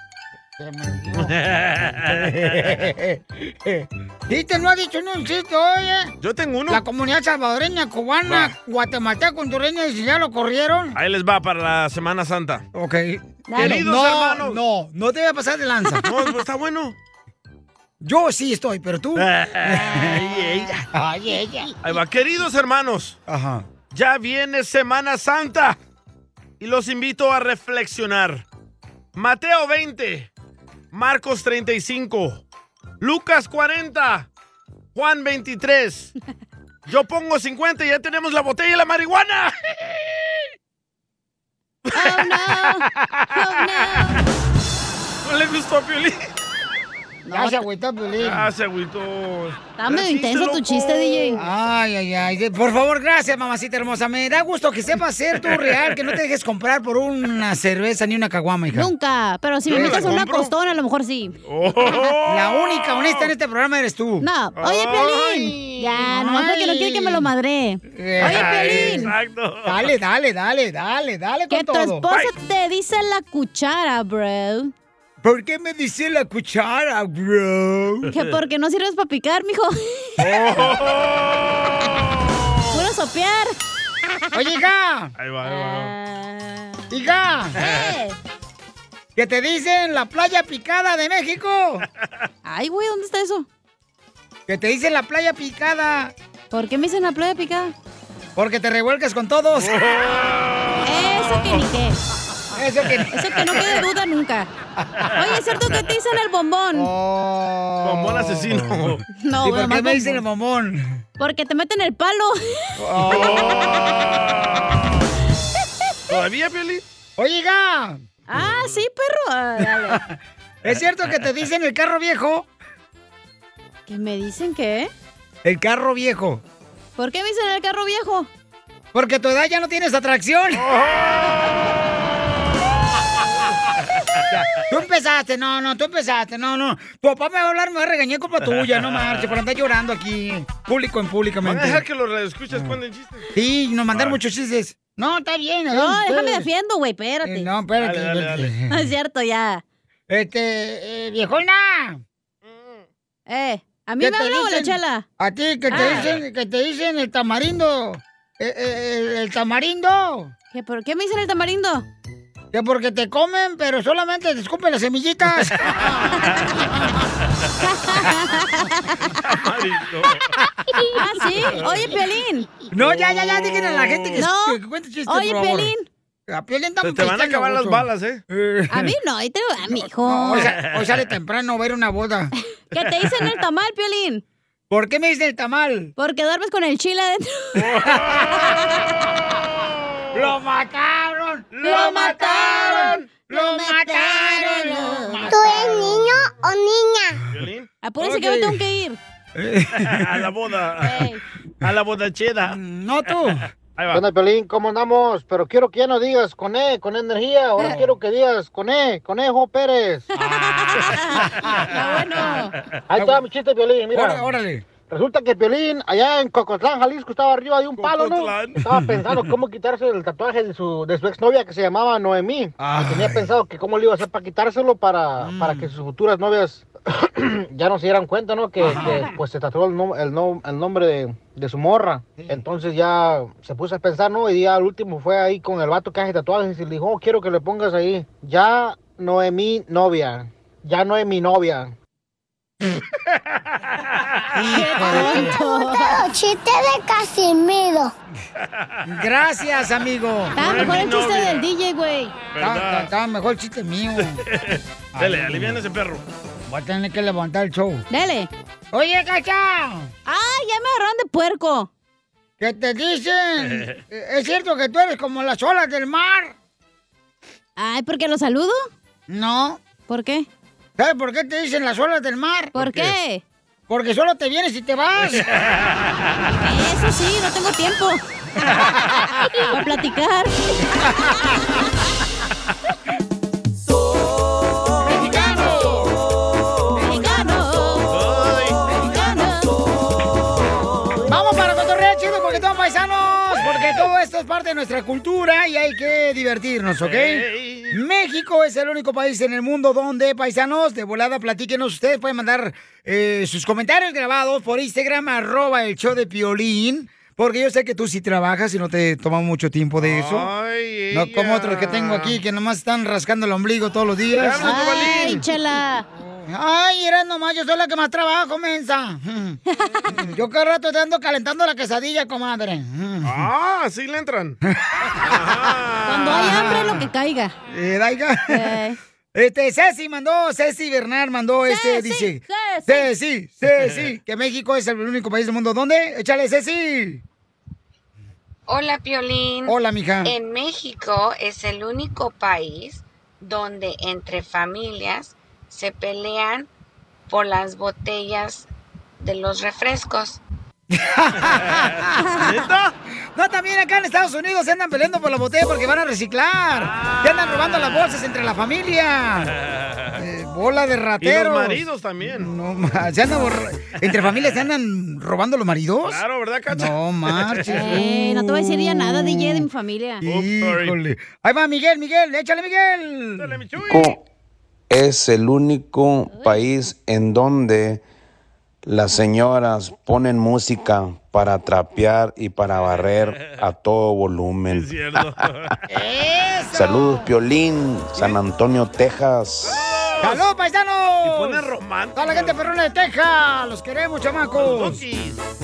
¿Viste? No ha dicho ni un chiste hoy, ¿eh? Yo tengo uno. La comunidad salvadoreña, cubana, guatemalteca, hondureña, y si ya lo corrieron. Ahí les va para la Semana Santa. Ok. Queridos no, hermanos. No, no te voy a pasar de lanza. No, pues está bueno. Yo sí estoy, pero tú. Ay, ella. Ay, ella. Ahí va. Queridos hermanos. Ajá. Ya viene Semana Santa. Y los invito a reflexionar. Mateo 20. Marcos 35. Lucas 40. Juan 23. Yo pongo 50 y ya tenemos la botella de la marihuana. Oh, no. ¿No le gustó a Piolín? Ya se agüitó, Piolín. Ah, se agüitó. Está medio intenso tu chiste, DJ. Ay, ay, ay. Por favor, gracias, mamacita hermosa. Me da gusto que sepas ser tú real, que no te dejes comprar por una cerveza ni una caguama, hija. Nunca. Pero si me metes ¿La a una costona, a lo mejor sí. La única honesta en este programa eres tú. No. Oye, Piolín. Ya, nomás porque no quiere que me lo madre. Oye, Piolín. Exacto. Dale, dale, dale, dale, dale con Que tu todo. esposa te dice la cuchara, bro. ¿Por qué me dice la cuchara, bro? Que porque no sirves para picar, mijo. Puro sopear. Oye, hija. Ahí va, ahí va. Hija. Eh. ¿Qué te dicen la playa picada de México? Ay, güey, ¿dónde está eso? ¿Qué te dicen la playa picada? ¿Por qué me dicen la playa picada? Porque te revuelcas con todos. Eso que ni qué. Eso que Eso que no quede duda nunca. Oye, ¿es cierto que te dicen el bombón? Bombón asesino. No, ¿Y por qué me dicen el bombón. Porque te meten el palo. ¿Todavía, Piolín? Oye, hija. Ah, sí, perro. Ah, dale. ¿Es cierto que te dicen el carro viejo? ¿Que me dicen qué? El carro viejo. ¿Por qué me dicen el carro viejo? Porque tu edad ya no tienes atracción. Ya, Tú empezaste, no, no, tú empezaste, no, no. Tu papá me va a hablar, me va a regañar culpa tuya, no marche, por andar llorando aquí, público en ¿Van públicamente. a dejar que los radioescuchas cuenten chistes? Sí, nos mandaron muchos chistes. No, está bien. No, adelante déjame defiendo, güey, espérate. Eh, no, espérate. Dale, dale, espérate. No es cierto, ya. Este, eh, viejona. Eh, ¿a mí ¿qué me o la chela? A ti, que te Ah. dicen, que te dicen el tamarindo. Eh, eh, el, el tamarindo. ¿Que ¿Por qué me dicen el tamarindo? Que porque te comen, pero solamente te escupen las semillitas. ah, sí. Oye, Piolín. No, ya, ya, ya, díganle a la gente que, No. que cuente chistes, Oye, por favor. Piolín. A Piolín está Te, te van a acabar las balas, ¿eh? A mí no, ahí te a mi hijo. No, hoy, sa- hoy sale temprano a ver una boda. ¿Qué te dicen el tamal, Piolín? ¿Por qué me dicen el tamal? Porque duermes con el chile adentro. ¡Lo mataron! ¡Lo mataron! ¡Lo mataron! ¡Lo ¿Tú eres niño o niña? ¿Piolín? Apúrense que me Ok. tengo que ir. a la boda. Ey. A la bodacheda. No tú. Ahí ¿Qué va. onda, Pelín? ¿Cómo andamos? Pero quiero que ya no digas con E, con energía. Ahora quiero que digas con E, Conejo Pérez. Está bueno. Ahí está mi chiste, Piolín. Mira, Órale, órale. Resulta que Piolín, allá en Cocotlán, Jalisco, estaba arriba de un palo, ¿no? Cocotlán. Estaba pensando cómo quitarse el tatuaje de su, de su exnovia que se llamaba Noemí. Y tenía pensado que cómo le iba a hacer para quitárselo para, para que sus futuras novias ya no se dieran cuenta, ¿no? Que, que, pues se tatuó el, nom- el, nom- el nombre de, de su morra. Entonces ya se puso a pensar, ¿no? Y ya al último fue ahí con el vato que hace tatuajes y le dijo, oh, quiero que le pongas ahí, ya Noemí novia, ya no es mi novia. Los chistes de Casimiro. Gracias, amigo. Estaba mejor el chiste del DJ, güey. Estaba mejor el chiste mío. Dale, aliviana ese perro. Voy a tener que levantar el show. Dale. Oye, Cacha. Ah, ya me agarraron de puerco. ¿Qué te dicen? ¿Es cierto que tú eres como las olas del mar? Ay, ¿por qué lo saludo? No. ¿Por qué? ¿Sabes por qué te dicen las olas del mar? ¿Por qué? Porque solo te vienes y te vas. Eso sí, no tengo tiempo. Para platicar. Porque todos paisanos, porque todo esto es parte de nuestra cultura y hay que divertirnos, ¿ok? México es el único país en el mundo donde, paisanos, de volada, platíquenos. Ustedes pueden mandar eh, sus comentarios grabados por Instagram, arroba el show de Piolín. Porque yo sé que tú sí trabajas y no te toma mucho tiempo de eso. Ay, no como otros que tengo aquí que nomás están rascando el ombligo todos los días. Ay, chela. Ay, era nomás, yo soy la que más trabajo, mensa. Yo cada rato te ando calentando la quesadilla, comadre. Ah, sí le entran. Cuando hay hambre, lo que caiga. Eh, Daiga. Este, Ceci mandó, Ceci Bernard mandó este, dice. Ceci, Ceci, que México es el único país del mundo. ¿Dónde? Échale, Ceci. Hola, Piolín. Hola, mija. En México es el único país donde entre familias se pelean por las botellas de los refrescos. No, también acá en Estados Unidos se andan peleando por la botella porque van a reciclar. Se andan robando las bolsas entre la familia. Eh, bola de Y rateros. los maridos también. No, se andan entre familias se andan robando los maridos. Claro, ¿verdad, Cacha? No marches. Eh, no te voy a decir ya nada, DJ, de mi familia. Híjole. Ahí va Miguel, Miguel, échale Miguel. México es el único país en donde las señoras ponen música para trapear y para barrer a todo volumen. Saludos, Piolín, San Antonio, Texas. ¡Salud, paisanos! Y pone romántico. Toda la gente perrona de Texas. Los queremos, chamacos.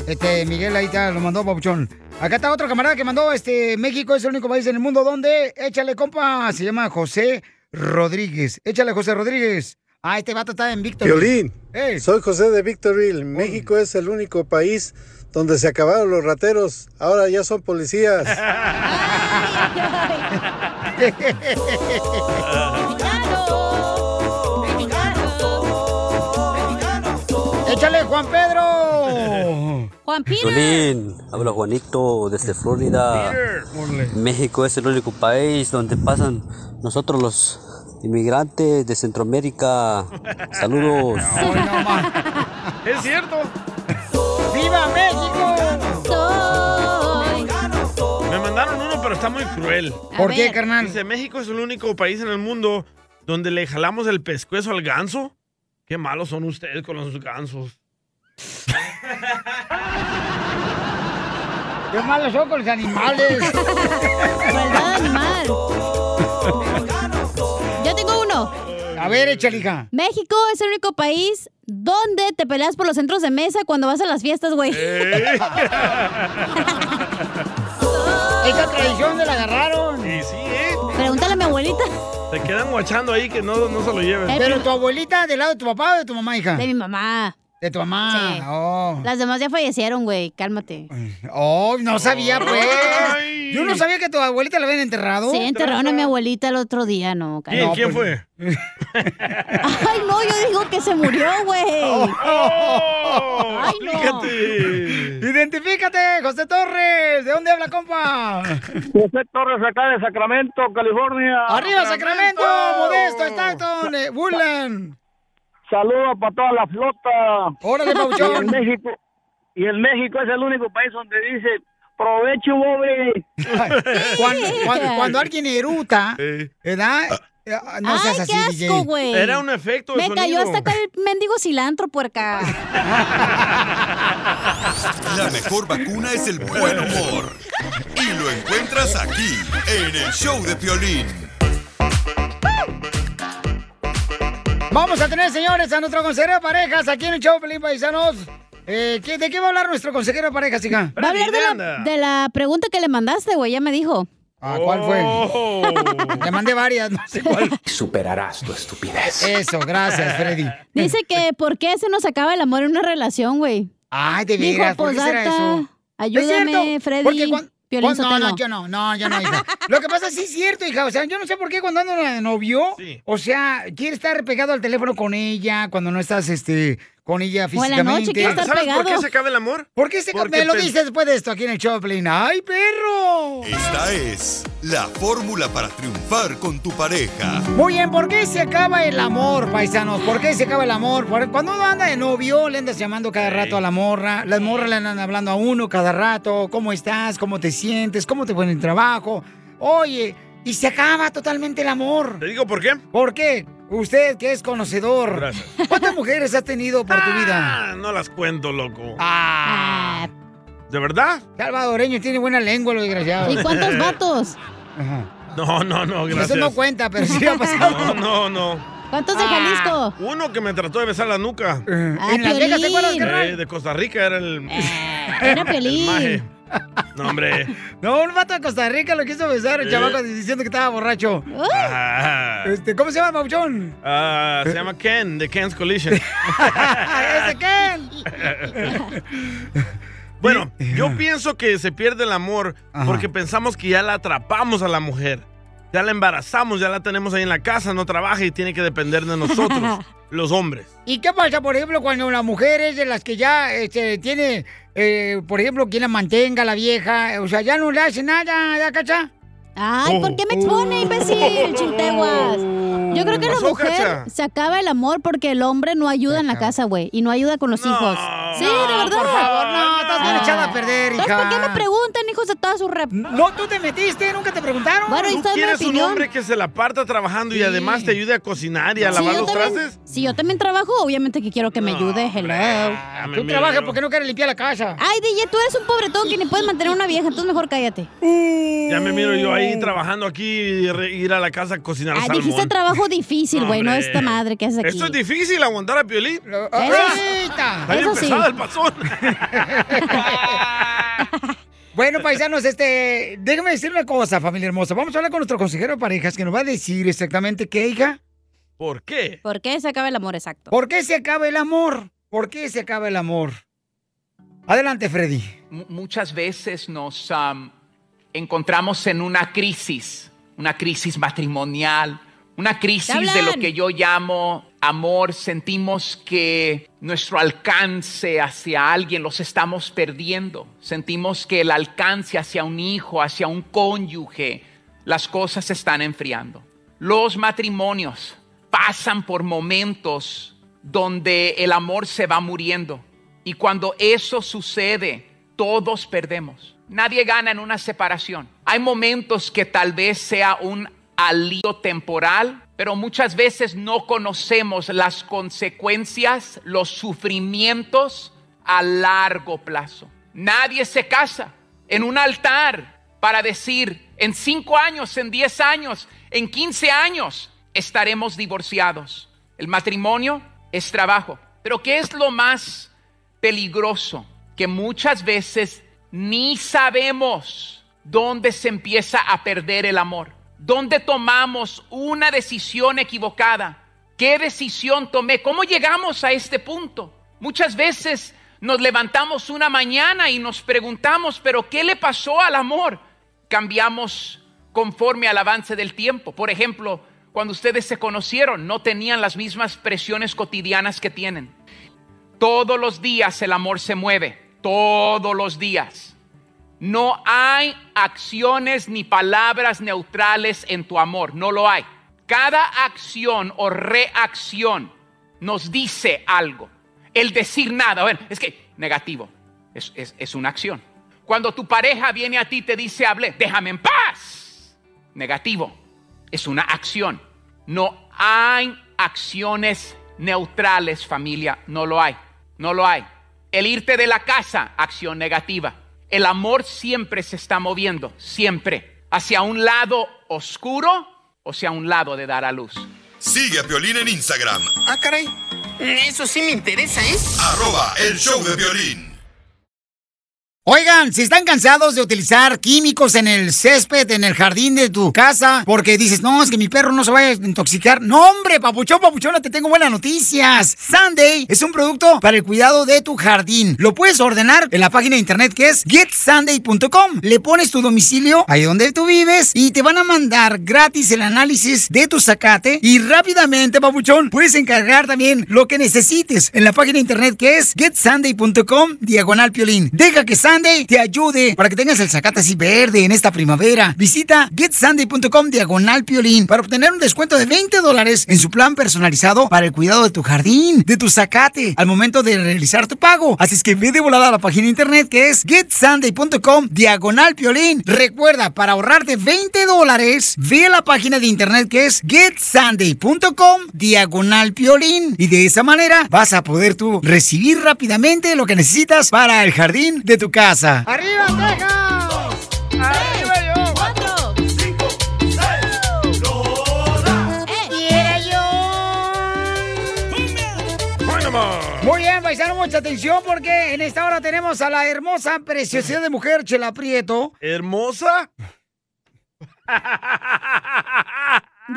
Este, Miguel ahí está, lo mandó, papuchón. Acá está otro camarada que mandó, este, México es el único país en el mundo donde, échale, compa, se llama José Rodríguez. Échale, José Rodríguez. Ah, este vato está en Víctor. Violín, soy José de Victorville. México es el único país donde se acabaron los rateros. Ahora ya son policías. Échale, Juan Pedro. Juan Violín, habla Juanito desde Florida. México es el único país donde pasan nosotros los inmigrantes de Centroamérica. Saludos. Es cierto. ¡Viva México! Me mandaron uno, pero está muy cruel. ¿Por qué, carnal? Dice, México es el único país en el mundo donde le jalamos el pescuezo al ganso. Qué malos son ustedes con los gansos. Qué malos son con los animales. Maldad animal. A ver, échale, hija. México es el único país donde te peleas por los centros de mesa cuando vas a las fiestas, güey. Esa tradición se la agarraron. Y sí, ¿eh? Pregúntale a mi abuelita. Te quedan guachando ahí que no, no se lo lleven. Pero tu abuelita, ¿del lado de tu papá o de tu mamá, hija? De mi mamá. De tu mamá. Sí. Oh. Las demás ya fallecieron, güey. Cálmate. Oh, no sabía, pues. Yo no sabía que tu abuelita la habían enterrado. Sí, enterraron a mi abuelita el otro día, no. ¿Quién, cállate. ¿quién fue? Ay, no, yo digo que se murió, güey. Ay, no. Identifícate, José Torres. ¿De dónde habla, compa? José Torres, acá de Sacramento, California. ¡Arriba, Sacramento! ¡Modesto, Stockton, eh, Woodland! Saludos para toda la flota. Órale, Y Pauchón. en México, y en México es el único país donde dice provecho, Bobby. Cuando, cuando, cuando alguien eruta, ¿verdad? Eh, No Ay, seas así, qué DJ. asco, güey. Era un efecto de Me cayó hasta acá el mendigo cilantro, puerca. La mejor vacuna es el buen humor. Y lo encuentras aquí, en el show de Piolín. Vamos a tener, señores, a nuestro consejero de parejas aquí en el show, Pelín Paisanos. Eh, ¿qué- ¿De qué va a hablar nuestro consejero de parejas, hija? Va a hablar de la, de la pregunta que le mandaste, güey. Ya me dijo. Ah, ¿cuál fue? Le mandé varias, no sé cuál. Superarás tu estupidez. Eso, gracias, Freddy. Dice que ¿por qué se nos acaba el amor en una relación, güey? Ay, de veras, ¿por qué será "Posdata, eso? Ayúdame, ¿Es? Freddy. Porque cuan- Piolín no, no, yo no, no, yo no, hija. Lo que pasa es sí es cierto, hija. O sea, yo no sé por qué cuando ando de novio, o sea, quiere estar pegado al teléfono con ella, cuando no estás, este, con ella O en la físicamente. noche, quiere estar ¿Sabes por qué se acaba el amor? ¿Por qué se acaba? Me lo dices después de esto aquí en el Choplin. ¡Ay, perro! Esta es la fórmula para triunfar con tu pareja. Muy bien, ¿por qué se acaba el amor, paisanos? ¿Por qué se acaba el amor? Cuando uno anda de novio, le andas llamando cada rato a la morra, las morras le andan hablando a uno cada rato, ¿cómo estás? ¿Cómo te sientes? ¿Cómo te fue en el trabajo? Oye, y se acaba totalmente el amor. ¿Te digo por qué? ¿Por qué? Usted que es conocedor. Gracias. ¿Cuántas mujeres has tenido por tu vida? Ah, no las cuento, loco. Ah. ¿De verdad? Salvadoreño tiene buena lengua, lo desgraciado. ¿Y cuántos vatos? No, no, no, gracias. Eso no cuenta, pero sí ha pasado. No, no, no. ¿Cuántos de Jalisco? Uno que me trató de besar la nuca. Ah, ¿En Las Vegas, te acuerdas? Eh, de Costa Rica era el. era el Piolín. maje. No, hombre. No, un vato de Costa Rica lo quiso besar, el Eh. chavaco diciendo que estaba borracho. Ah, Este, ¿Cómo se llama, Pauchón? ah, se llama Ken, de Ken's Collision. ¡Ese Ken! Bueno, yo pienso que se pierde el amor porque pensamos que ya la atrapamos a la mujer. Ya la embarazamos, ya la tenemos ahí en la casa, no trabaja y tiene que depender de nosotros, los hombres. ¿Y qué pasa, por ejemplo, cuando la mujer es de las que ya este, tiene, eh, por ejemplo, quien la mantenga, la vieja? O sea, ya no le hace nada, ¿ya cacha? Ay, ¿por qué me expone, imbécil, chilteguas? Yo creo que la mujer Cacha? se acaba el amor porque el hombre no ayuda en la casa, güey, y no ayuda con los hijos. Sí, de verdad. por favor, no, estás bien echada a perder, Entonces, hija. ¿por qué me preguntan, hijos de toda su rep? No, tú te metiste, nunca te preguntaron. Bueno, y ¿Tú quieres un hombre que se la parta trabajando y además te ayude a cocinar y a lavar los también- trastes? Si yo también trabajo, obviamente que quiero que me ayude. Hello. Tú trabajas porque no quieres limpiar la casa. Ay, DJ, tú eres un pobretón que ni puedes mantener una vieja, entonces mejor cállate. Ya me miro yo ahí trabajando aquí ir a la casa a cocinar Ah, salmón. dijiste trabajo difícil, güey, no esta madre que haces aquí. Esto es difícil, aguantar a Piolín. ¡Ahorita! Está bien Eso sí. pesado el pasón. Bueno, paisanos, este, déjame decir una cosa, familia hermosa. Vamos a hablar con nuestro consejero de parejas que nos va a decir exactamente qué, hija. ¿Por qué? ¿Por qué se acaba el amor exacto? ¿Por qué se acaba el amor? ¿Por qué se acaba el amor? Adelante, Freddy. mu- muchas veces nos am, encontramos en una crisis, una crisis matrimonial, una crisis de lo que yo llamo amor. Sentimos que nuestro alcance hacia alguien los estamos perdiendo. Sentimos que el alcance hacia un hijo, hacia un cónyuge, las cosas se están enfriando. Los matrimonios pasan por momentos donde el amor se va muriendo. Y cuando eso sucede, todos perdemos. Nadie gana en una separación. Hay momentos que tal vez sea un alivio temporal, pero muchas veces no conocemos las consecuencias, los sufrimientos a largo plazo. Nadie se casa en un altar para decir, en cinco años, en diez años, en 15 años, estaremos divorciados. El matrimonio es trabajo. Pero ¿qué es lo más peligroso? Que muchas veces ni sabemos dónde se empieza a perder el amor. ¿Dónde tomamos una decisión equivocada? ¿Qué decisión tomé? ¿Cómo llegamos a este punto? Muchas veces nos levantamos una mañana y nos preguntamos, pero ¿qué le pasó al amor? Cambiamos conforme al avance del tiempo. Por ejemplo, cuando ustedes se conocieron, no tenían las mismas presiones cotidianas que tienen. Todos los días el amor se mueve, todos los días. No hay acciones ni palabras neutrales en tu amor, no lo hay. Cada acción o reacción nos dice algo. El decir nada, es que negativo, es, es- es una acción. Cuando tu pareja viene a ti y te dice, hable, déjame en paz. Negativo, es una acción. No hay acciones neutrales, familia, no lo hay, no lo hay. El irte de la casa, acción negativa. El amor siempre se está moviendo, siempre, hacia un lado oscuro o hacia un lado de dar a luz. Sigue a Piolín en Instagram, Ah, caray. Eso sí me interesa, ¿eh? arroba el show de violín. Oigan, si están cansados de utilizar químicos en el césped, en el jardín de tu casa, porque dices, no, es que mi perro no se vaya a intoxicar. No, hombre, papuchón, papuchona, te tengo buenas noticias. Sunday es un producto para el cuidado de tu jardín. Lo puedes ordenar en la página de internet que es getsunday.com. Le pones tu domicilio ahí donde tú vives y te van a mandar gratis el análisis de tu zacate y rápidamente, papuchón, puedes encargar también lo que necesites en la página de internet que es getsunday.com diagonal piolín. Deja que Te ayude para que tengas el zacate así verde en esta primavera. Visita getsunday.com diagonal piolín para obtener un descuento de 20 dólares en su plan personalizado para el cuidado de tu jardín, de tu zacate, al momento de realizar tu pago. Así es que ve de volada a la página de internet que es getsunday.com diagonal piolín. Recuerda, para ahorrarte 20 dólares, ve a la página de internet que es getsunday.com diagonal piolín. Y de esa manera vas a poder tú recibir rápidamente lo que necesitas para el jardín de tu casa. ¡Arriba, Texas! ¡Arriba yo! ¡Cuatro! ¡Cinco! ¡Seis! ¡Lola! ¡Quiera yo! Muy bien, paisano, mucha atención porque en esta hora tenemos a la hermosa preciosidad de mujer, Chela Prieto. ¿Hermosa?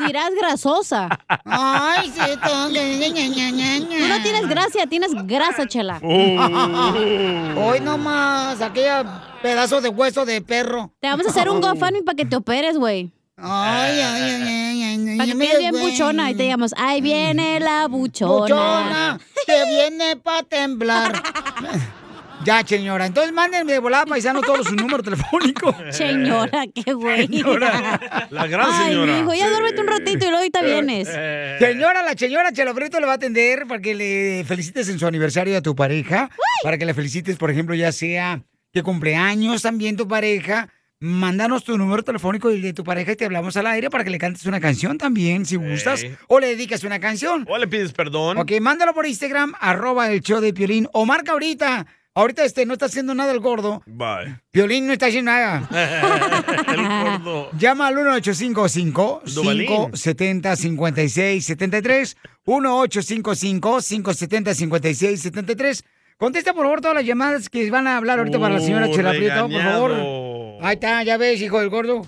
Dirás grasosa. Ay, sí. Tú no tienes gracia, tienes grasa, chela. Hoy nomás, aquella pedazo de hueso de perro. Te vamos a hacer un GoFundMe para que te operes, güey. Ay, ay, ay, ay, ay. Para que quedes bien buchona y te llamamos, ahí viene la buchona. Buchona, te viene para temblar. Ya, señora. Entonces mándenme de volada paisano todos su número telefónico. Señora, qué güey. Señora. La gran Ay, señora. mijo, ya duérmete un ratito y luego ahorita vienes. Señora, la señora Prieto le va a atender para que le felicites en su aniversario a tu pareja. Para que le felicites, por ejemplo, ya sea que cumpleaños también tu pareja. Mándanos tu número telefónico y de tu pareja y te hablamos al aire para que le cantes una canción también, si gustas. O le dedicas una canción. O le pides perdón. Ok, mándalo por Instagram, arroba el show de Piolín. O marca ahorita. Ahorita este no está haciendo nada el gordo. Bye. Piolín no está haciendo nada. El gordo. Llama al 1855 Duvalín. 570 5673 1855 570 5673 Contesta por favor todas las llamadas que van a hablar ahorita para la señora Oh, Chela Prieto, por favor. Ahí está, ya ves, hijo del gordo.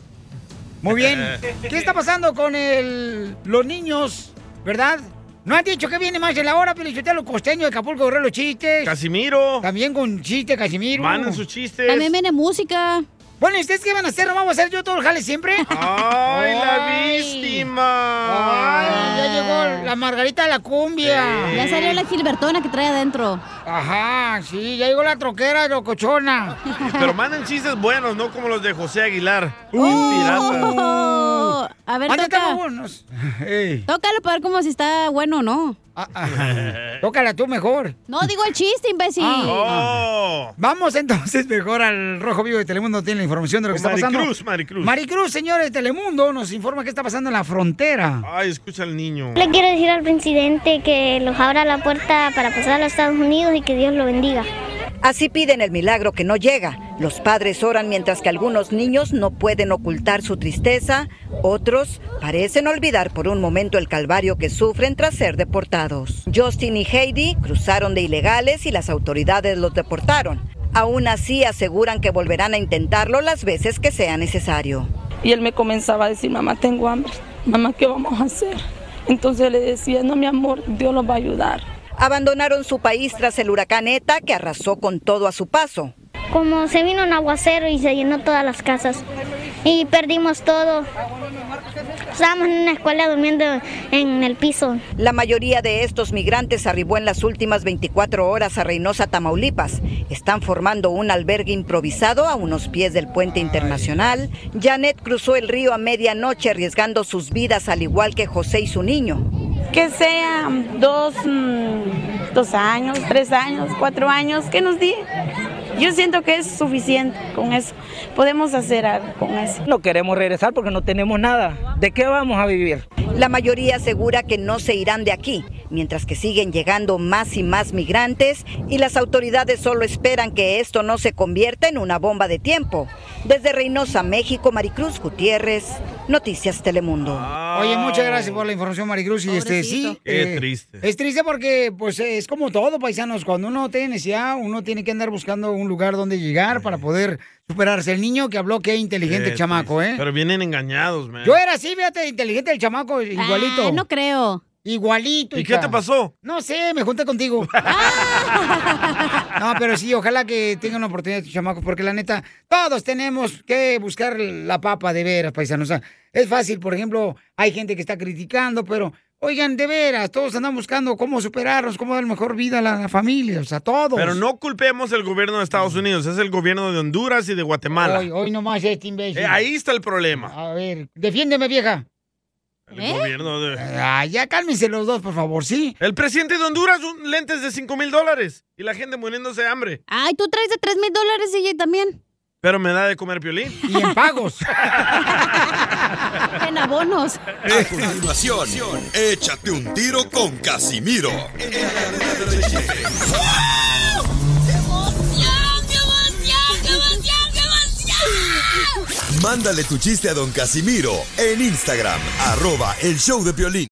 Muy bien. ¿Qué está pasando con el, los niños, verdad? ¿No han dicho que viene más en la hora, pero los costeños de Acapulco Guerrero los chistes? Casimiro. También con chiste, Casimiro. Manden sus chistes. También viene música. Bueno, ¿y ustedes qué van a hacer? ¿No vamos a hacer yo todo el jale siempre? ¡Ay, la víctima! Ay, ya llegó la Margarita de la cumbia. Ya salió la Gilbertona que trae adentro. Ajá, sí, ya llegó la troquera locochona. Pero manden chistes buenos, no como los de José Aguilar. Uh. Oh, a ver, toca. Tócalo para ver como si está bueno o no. Tócala tú mejor. No, digo el chiste, imbécil. Oh. Vamos entonces mejor al Rojo Vivo de Telemundo. Tiene la información de lo que está pasando. Maricruz, Maricruz. Maricruz, señores de Telemundo, nos informa qué está pasando en la frontera. Ay, escucha al niño. Le quiero decir al presidente que los abra la puerta para pasar a los Estados Unidos y que Dios lo bendiga. Así piden el milagro que no llega. Los padres oran mientras que algunos niños no pueden ocultar su tristeza, otros parecen olvidar por un momento el calvario que sufren tras ser deportados. Justin y Heidi cruzaron de ilegales y las autoridades los deportaron. Aún así aseguran que volverán a intentarlo las veces que sea necesario. Y él me comenzaba a decir, mamá, tengo hambre, mamá, ¿qué vamos a hacer? Entonces le decía, no, mi amor, Dios los va a ayudar. Abandonaron su país tras el huracán ETA que arrasó con todo a su paso. Como se vino un aguacero y se llenó todas las casas y perdimos todo. Estábamos en una escuela durmiendo en el piso. La mayoría de estos migrantes arribó en las últimas 24 horas a Reynosa, Tamaulipas. Están formando un albergue improvisado a unos pies del puente internacional. Janet cruzó el río a medianoche arriesgando sus vidas al igual que José y su niño. Que sean dos, mm, dos años, tres años, cuatro años, que nos digan. Yo siento que es suficiente con eso. Podemos hacer algo con eso. No queremos regresar porque no tenemos nada. ¿De qué vamos a vivir? La mayoría asegura que no se irán de aquí. mientras que siguen llegando más y más migrantes y las autoridades solo esperan que esto no se convierta en una bomba de tiempo. Desde Reynosa, México, Maricruz Gutiérrez, Noticias Telemundo. Oye, muchas gracias por la información, Maricruz. Y este sí. Qué triste. Es triste porque, pues, es como todo, paisanos. Cuando uno tiene necesidad, uno tiene que andar buscando un lugar donde llegar para poder superarse. El niño que habló, qué inteligente el Qué chamaco. ¿eh? Pero vienen engañados, man. Yo era así, fíjate, inteligente el chamaco, igualito. no creo. Igualito. ¿Y hija. qué te pasó? No sé, me junté contigo. no, pero sí, ojalá que tengan una oportunidad estos chamacos, porque la neta, todos tenemos que buscar la papa de veras, paisanos. O sea, es fácil, por ejemplo, hay gente que está criticando, pero, oigan, de veras, todos andan buscando cómo superarnos, cómo dar mejor vida a la familia, o sea, todos. Pero no culpemos el gobierno de Estados Unidos, es el gobierno de Honduras y de Guatemala. Hoy, hoy nomás este imbécil. Eh, ahí está el problema. A ver, defiéndeme, vieja. El gobierno de... Ah, ya cálmense los dos, por favor, ¿sí? El presidente de Honduras, un lentes de 5 mil dólares. Y la gente muriéndose de hambre. Ay, tú traes de 3 mil dólares, DJ, también. Pero me da de comer piolín. Y en pagos. en abonos. A continuación, échate un tiro con Casimiro. Mándale tu chiste a don Casimiro en Instagram, arroba el show de Piolín.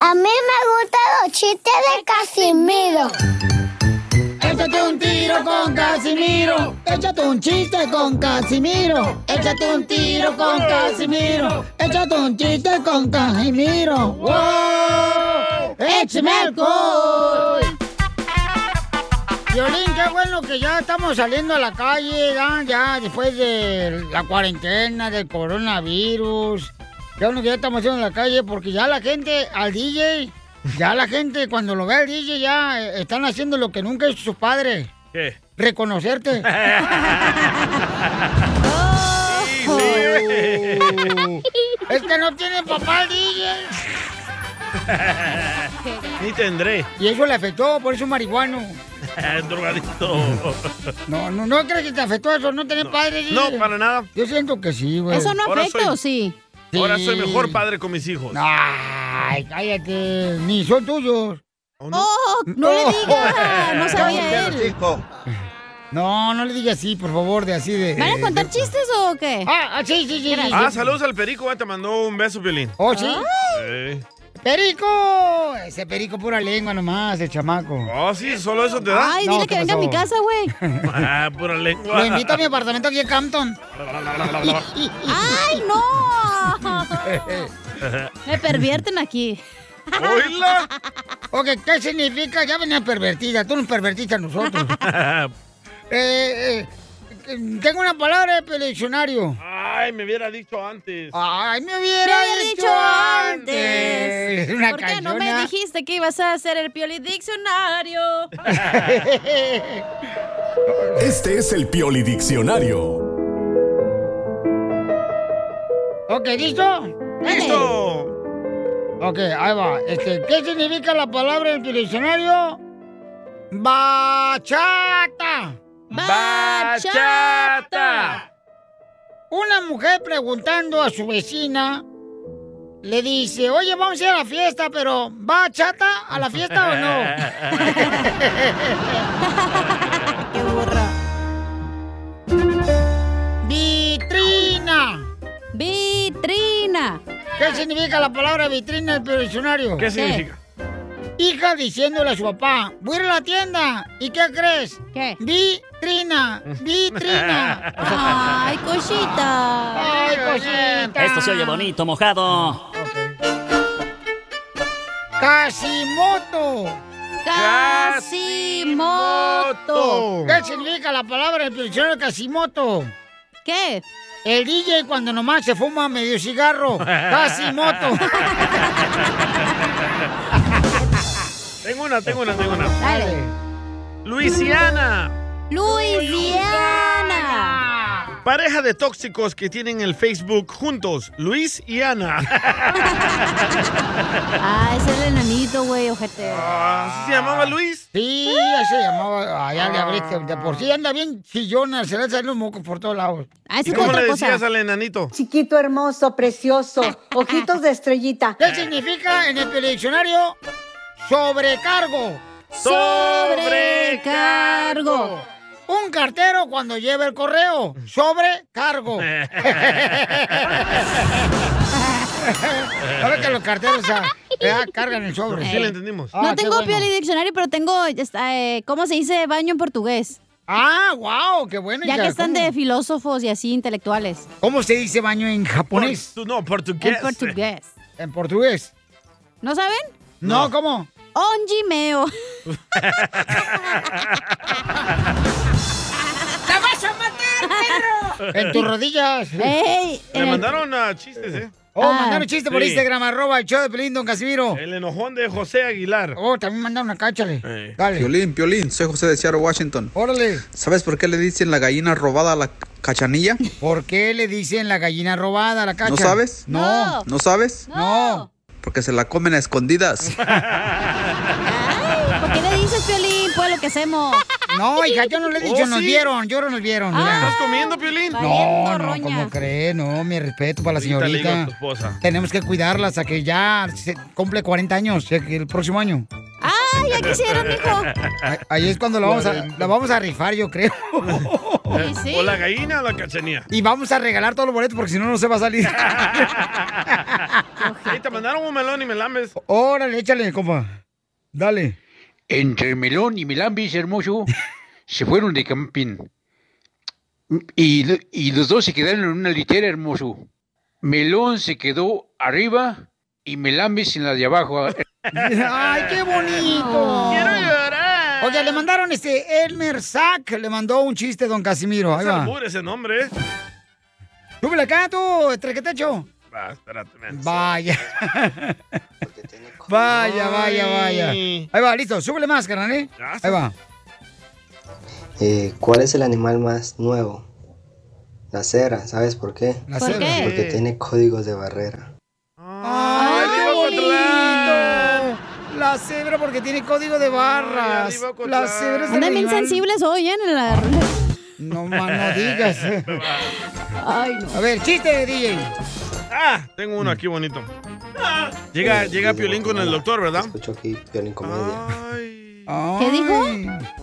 A mí me gustan los chistes de Casimiro. Échate un tiro con Casimiro. Échate un chiste con Casimiro. Échate un tiro con Casimiro. Échate un chiste con Casimiro. ¡Wow! ¡Échame! Violín, qué bueno que ya estamos saliendo a la calle, ya, ya después de la cuarentena, del coronavirus. Qué bueno que ya estamos saliendo a la calle porque ya la gente, al DJ, ya la gente cuando lo ve al DJ ya eh, están haciendo lo que nunca hizo sus padres. ¿Qué? Reconocerte. Oh. es que no tiene papá el DJ. Ni tendré. Y eso le afectó, por eso es marihuano. Drogadicto. No, no, no crees que te afectó eso, no tener padre. DJ? No, para nada. Yo siento que sí, güey. ¿Eso no Ahora afecta soy- o sí? Ahora soy mejor padre con mis hijos. Ay, cállate. Ni son tuyos. ¡Oh! ¡No le diga! No sabía él. No, no le digas así, por favor, de así de. ¿Van a contar de- chistes o qué? Ah, ah, sí, sí, sí. Ah, sí. saludos al perico, eh, te mandó un beso, Piolín. Oh, sí. ¡Perico! Ese perico pura lengua nomás, el chamaco. Oh, sí, solo eso te da. Ay, No, dile ¿qué que venga a mi casa, güey. Ah, pura lengua. Lo invito a mi apartamento aquí en Campton. ¡Ay, no! Me pervierten aquí. ¡Oíla! Ok, ¿qué significa? Ya venía pervertida, tú nos pervertiste a nosotros. Eh, eh, tengo una palabra de diccionario. Ay, me hubiera dicho antes. Ay, me Me hubiera dicho dicho antes. antes. Una ¿Por qué no me dijiste que ibas a hacer el Pioli Diccionario? Este es el Pioli Diccionario. Ok, ¿listo? ¡Listo! Ok, ahí va. Este, ¿Qué significa la palabra en tu diccionario? Bachata. ¡Bachata! Una mujer preguntando a su vecina le dice, oye, vamos a ir a la fiesta, pero ¿va chata a la fiesta o no? Vitrina. ¿Qué significa la palabra vitrina en tu diccionario? ¿Qué significa? Hija diciéndole a su papá, voy a ir a la tienda. ¿Y qué crees? ¿Qué? Vitrina, vitrina. Ay, cosita. Ay, cosita. Esto se oye bonito, mojado. Casimoto. Casimoto. ¿Qué significa la palabra en el diccionario Casimoto? ¿Qué? El DJ cuando nomás se fuma medio cigarro. Casimoto. Tengo una, tengo una, tengo una. Dale. Luisiana. Luisiana. Pareja de tóxicos que tienen el Facebook juntos, Luis y Ana. Ah, es el enanito, güey, ojete. Ah, ¿Se llamaba Luis? Sí, ya se llamaba. Allá le abriste. De por sí anda bien chillona. Se le salen los mocos por todos lados. Ah, ¿Y cómo le decías al enanito? Chiquito, hermoso, precioso, ojitos de estrellita. ¿Qué significa en el diccionario? Sobrecargo. Sobrecargo. Un cartero cuando lleva el correo. Sobrecargo. A ver que los carteros ah, ya cargan el sobre. Sí, le entendimos. Ah, no qué tengo bueno. Pioli Diccionario, pero tengo, eh, ¿cómo se dice baño en portugués? Ah, wow, qué bueno. Ya que están ¿cómo? de filósofos y así intelectuales. ¿Cómo se dice baño en japonés? Por- no, portugués. En portugués. En portugués. ¿No saben? No, ¿cómo? Onjimeo. ¡La vas a matar, perro! En tus rodillas. ¡Ey! Le mandaron ah, chistes, ¿eh? Oh, mandaron chiste por Sí. Instagram, arroba el show de Pelín, don Casimiro. El enojón de José Aguilar. Oh, también mandaron una cáchale. Dale. Piolín, Piolín, soy José de Seattle, Washington. Órale. ¿Sabes por qué le dicen la gallina robada a la cachanilla? ¿Por qué le dicen la gallina robada a la cacha? ¿No sabes? No. ¿No sabes? No. Porque se la comen a escondidas. ¿Por qué le dices, Piolín? Pues lo que hacemos. No, hija, yo no le he dicho, ¿Oh, nos sí? vieron, yo no nos vieron. Ah. mira. ¿Estás comiendo, Piolín? No, no, ¿cómo cree? No, mi respeto para la señorita. tu esposa. Tenemos que cuidarla hasta que ya se cumple 40 años, el próximo año. ¡Ah, ya quisieron, mijo! Ahí- Ahí es cuando la vamos, a, la vamos a rifar, yo creo. ¿O la gallina o la cachanía? Y vamos a regalar todos los boletos porque si no, no se va a salir. Ey, te mandaron un melón y me lames. Órale, échale, compa. Dale. Entre Melón y Melambis, hermoso, se fueron de camping. Y, y los dos se quedaron en una litera, hermoso. Melón se quedó arriba y Melambis en la de abajo. ¡Ay, qué bonito! Quiero llorar. Oye, le mandaron este Elmer Sack, le mandó un chiste, don Casimiro. Ahí va. ese nombre. Súbele acá, tú, trequetecho. Va, espérate. Vaya. vaya, vaya, vaya. Ay. Ahí va, listo. Súbele más, carnal, ¿eh? Ahí va. Eh, ¿Cuál es el animal más nuevo? La cera, ¿sabes por qué? La ¿Por cera. qué? Porque tiene códigos de barrera. ¡Ay, qué bonito! La cebra porque tiene código de barras. La cebra es Andan bien sensibles hoy, ¿eh? En la... No, man, no digas. Ay, no. A ver, chiste, DJ. Ah, tengo uno aquí bonito. Llega, llega Piolín con el doctor, ¿verdad? Escucho aquí Piolín Comedia. ¿Qué dijo?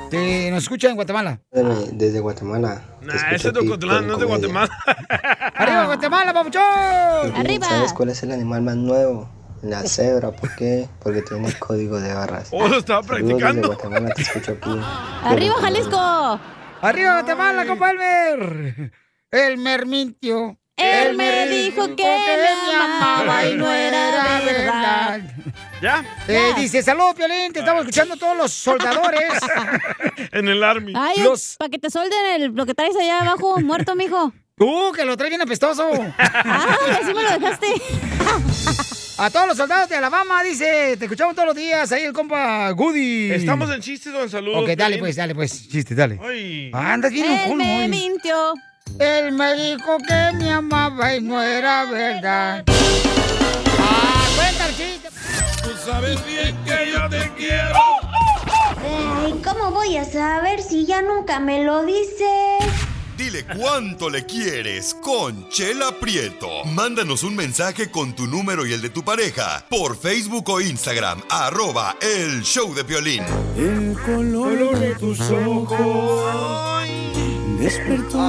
Que nos escucha en Guatemala. Desde, desde Guatemala. te Nah, ese es de Ocotlán, no es de. Guatemala. ¡Arriba, Guatemala, papuchón! Piolín, ¿Sabes cuál es el animal más nuevo? La cebra, ¿por qué? Porque tiene código de barras. Oh, lo estaba Saludos desde practicando. Guatemala, te escucho aquí. ¡Arriba, Jalisco! ¡Arriba, Guatemala, compa Elmer! Elmer mintió. Él me dijo que me amaba y no era verdad. ¿Ya? Eh, dice, saludos, Piolín, te estamos escuchando todos los soldadores. en el army. Ay, Los- para que te solden el, lo que traes allá abajo, muerto, mijo. Tú, que lo traes bien apestoso. Ay, así me lo dejaste. A todos los soldados de Alabama, dice, te escuchamos todos los días, ahí el compa Goody. Estamos en chistes o en salud. Ok, dale pues, dale pues, chiste, dale. Ay. Ah, Andas bien Él me hoy. mintió. Él me dijo que me amaba y no era verdad. Ah, cuenta el chiste. Tú sabes bien que yo te quiero. Ay, ¿cómo voy a saber si ya nunca me lo dices? Dile cuánto le quieres con Chela Prieto. Mándanos un mensaje con tu número y el de tu pareja por Facebook o Instagram, arroba el show de Piolín. El color de tus ojos despertó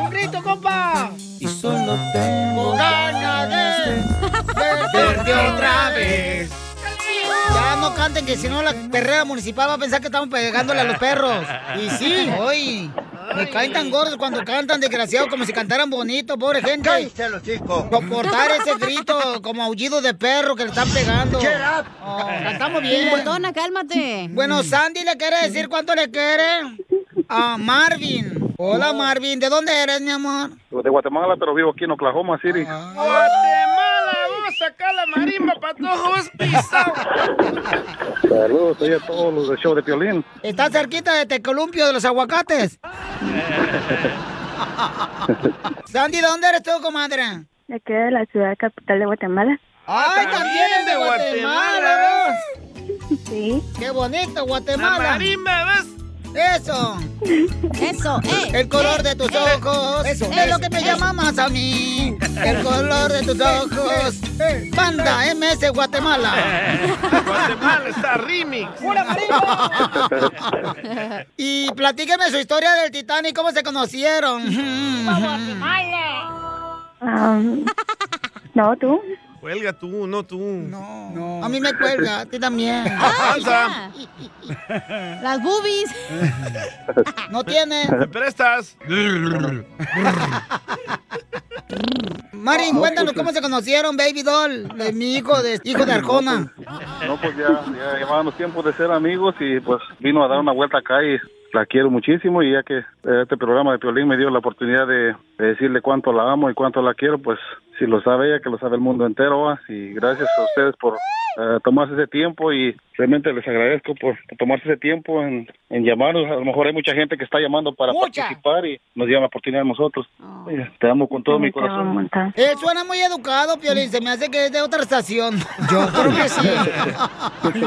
¡Un grito, compa! y solo tengo ganas de verte otra vez. No canten que si no la perrera municipal va a pensar que estamos pegándole a los perros. Y sí, hoy me caen tan gordos cuando cantan desgraciados como si cantaran bonito, pobre gente. Cállense los chicos. Soportar ese grito como aullido de perro que le están pegando. Shut up. Oh, cantamos bien. Perdona, cálmate. Bueno, Sandy le quiere decir cuánto le quiere a Marvin. Hola, Marvin. ¿De dónde eres, mi amor? De Guatemala, pero vivo aquí en Oklahoma City. Guatemala, vamos a sacar la marimba para todos pisados. Saludos a todos los del show de Piolín. ¿Está cerquita de Tecolumpio de los aguacates? Sandy, ¿de dónde eres tú, comadre? De aquí de la ciudad capital de Guatemala. ¡Ay, también es de Guatemala! ¿ves? Sí. ¡Qué bonito, La Guatemala! marimba, ¿ves? Eso. Eso, eh. El color de tus ojos. Eso. Es lo que me llama más a mí. El color de tus ojos. Banda MS Guatemala. Guatemala está remix. Y platíqueme su historia del Titanic, cómo se conocieron. Am, no, tú. Cuelga tú, no tú. No. A mí me cuelga, a ti también. Panza. Las boobies. No tiene. ¿Me prestas? Marín, cuéntanos cómo se conocieron, Baby Doll, de mi hijo, de hijo de Arjona. No, pues ya, ya llevábamos tiempo de ser amigos y pues vino a dar una vuelta acá y la quiero muchísimo y ya que eh, este programa de Piolín me dio la oportunidad de, de decirle cuánto la amo y cuánto la quiero, pues si lo sabe ella, que lo sabe el mundo entero, y gracias a ustedes por eh, tomarse ese tiempo y realmente les agradezco por, tomarse ese tiempo en, en llamarnos. A lo mejor hay mucha gente que está llamando para Mucha. participar y nos dio la oportunidad a nosotros. Oye, Te amo con todo mi corazón. Él suena muy educado, Piolín. Se me hace que es de otra estación. Yo creo que sí.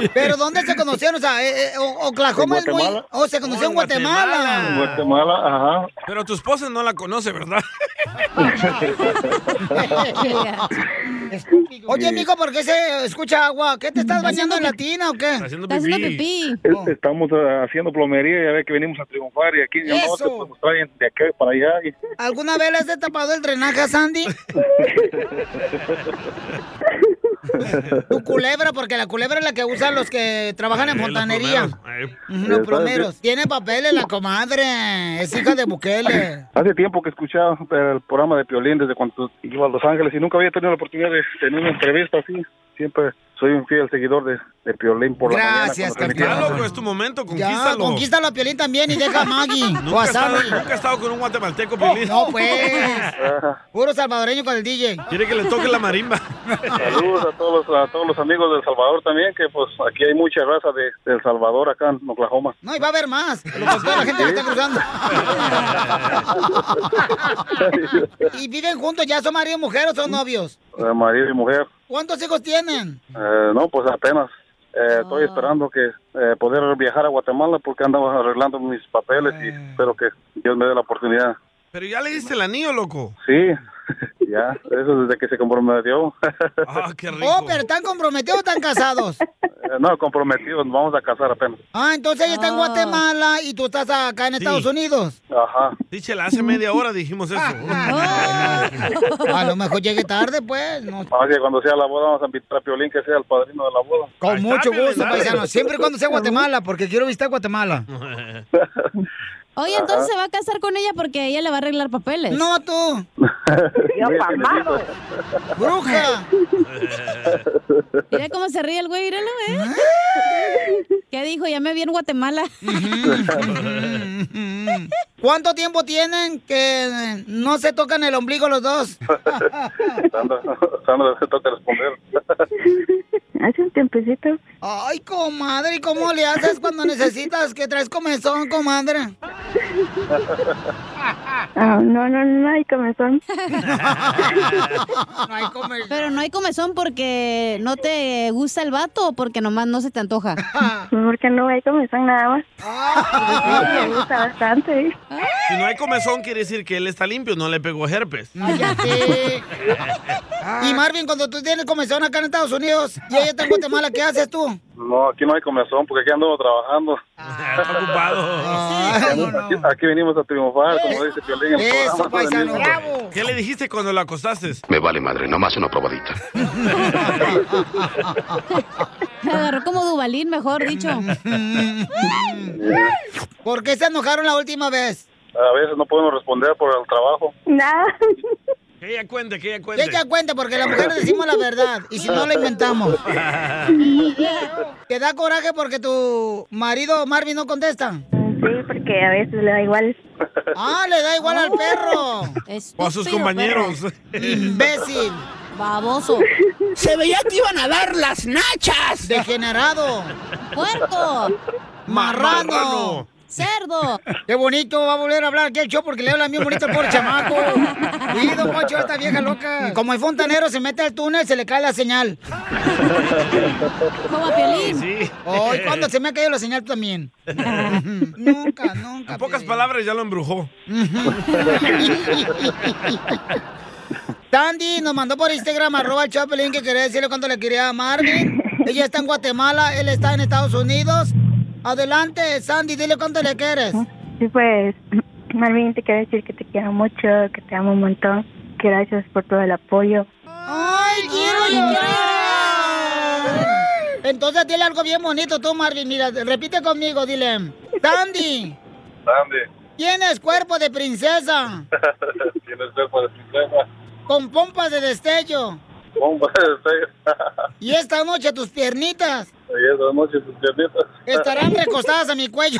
Pero ¿dónde se conocieron? O sea, eh, eh, O- Oklahoma es muy... Oh, se conoció en Guatemala. En Guatemala, ajá. Pero tu esposa no la conoce, ¿verdad? Oye, mijo, ¿por qué se escucha agua? ¿Qué te estás bañando en la tina o qué? haciendo Está haciendo pipí. Es- Estamos eh, haciendo plomería, ya ve que venimos a triunfar y aquí ya no te pues, traen de acá para allá. y- ¿Alguna vez le has destapado el drenaje a Sandy? Tu culebra, porque la culebra es la que usan los que trabajan en Eh, los fontanería. eh. Los ¿sabes plomeros. Tiene papeles la comadre. Es hija de Bukele. Hace tiempo que escuchaba el programa de Piolín desde cuando iba a Los Ángeles y nunca había tenido la oportunidad de tener una entrevista así. Siempre soy un fiel seguidor de, de Piolín por la Gracias, mañana. cuando Ya, transmitía. loco, es tu momento, Ya, conquístalo. conquístalo a Piolín también y deja a Maggie Nunca a he, estado, Sammy. nunca he estado con un guatemalteco, Piolín. No, pues. Puro salvadoreño con el DJ. Quiere que le toque la marimba. Saludos a todos, los- a todos los amigos del Salvador también, que pues aquí hay mucha raza de, de El Salvador acá en Oklahoma. No, y va a haber más. Lo que toda la gente que está cruzando. ¿Y viven juntos? ¿Ya son marido y mujer o son novios? Eh, marido y mujer. ¿Cuántos hijos tienen? Eh, no, pues apenas. Eh, Estoy esperando que eh, poder viajar a Guatemala porque andaba arreglando mis papeles y espero que Dios me dé la oportunidad. Pero ya le diste el anillo, loco. Sí, ya, eso desde que se comprometió. Ah, qué rico. Oh, pero ¿están comprometidos o están casados? Eh, no, comprometidos, nos vamos a casar apenas. Ah, entonces ella está en Guatemala y tú estás acá en Estados Unidos. Ajá. Díchela, hace media hora dijimos eso. A lo mejor llegue tarde, pues. No. Que cuando sea la boda vamos a invitar a Piolín que sea el padrino de la boda. Con mucho gusto, paisano. Siempre y cuando sea Guatemala, porque quiero visitar Guatemala. Oye, entonces se va a casar con ella porque ella le va a arreglar papeles. No, tú. ¡Bruja! Mira cómo se ríe el güey, míralo, ¿eh? ¿Qué dijo? Ya me vi en Guatemala. ¿Cuánto tiempo tienen que no se tocan el ombligo los dos? Sandra, Sandra, te toca responder. Hace un tiempecito. Ay, comadre, ¿y cómo le haces cuando necesitas que traes comezón, comadre? Ah, no, no, no hay comezón. No hay comezón. Pero no hay comezón porque no te gusta el vato o porque nomás no se te antoja. Porque no hay comezón nada más. Ah. Me gusta bastante. Si no hay comezón, quiere decir que él está limpio, no le pegó herpes. Cállate. Y Marvin, cuando tú tienes comezón acá en Estados Unidos y está en Guatemala, ¿qué haces tú? No, aquí no hay comezón porque aquí ando trabajando. Está ocupado. Aquí, aquí venimos a triunfar, como dice Piolín. en el Eso, programa. paisano. Venimos. ¿Qué le dijiste cuando lo acostaste? Me vale madre, nomás una probadita. Me agarró como Dubalín, mejor dicho. ¿Por qué se enojaron la última vez? A veces no podemos responder por el trabajo. Nada. Que ella cuente, que ella Que cuente. ella cuente, porque las mujeres decimos la verdad. Y si no, la inventamos. ¿Te da coraje porque tu marido Marvin no contesta? Sí, porque a veces le da igual. Ah, le da igual al perro. O a sus compañeros. Imbécil. Baboso. Se veía que iban a dar las nachas. Degenerado. Puerco. Marrano. ¡Cerdo! Qué bonito, va a volver a hablar aquí el show porque le habla bien bonito pobre chamaco. Y don Poncho, esta vieja loca. Como el fontanero se mete al túnel, se le cae la señal. Como a Piolín. Sí. Ay, ¿cuándo se me ha caído la señal tú también? nunca, nunca. En pocas palabras ya lo embrujó. Tandy nos mandó por Instagram, arroba el Chapelín, que quería decirle cuánto le quería a Marvin. Ella está en Guatemala, él está en Estados Unidos. Adelante, Sandy, dile cuánto le quieres. Sí, pues, Marvin, te quiero decir que te quiero mucho, que te amo un montón. que Gracias por todo el apoyo. ¡Ay, quiero llorar! Entonces dile algo bien bonito tú, Marvin. Mira, repite conmigo, dile. Tandy, Sandy, tienes cuerpo de princesa, tienes cuerpo de princesa. con pompas de destello. Y esta noche tus piernitas Y esa noche tus piernitas. estarán recostadas a mi cuello.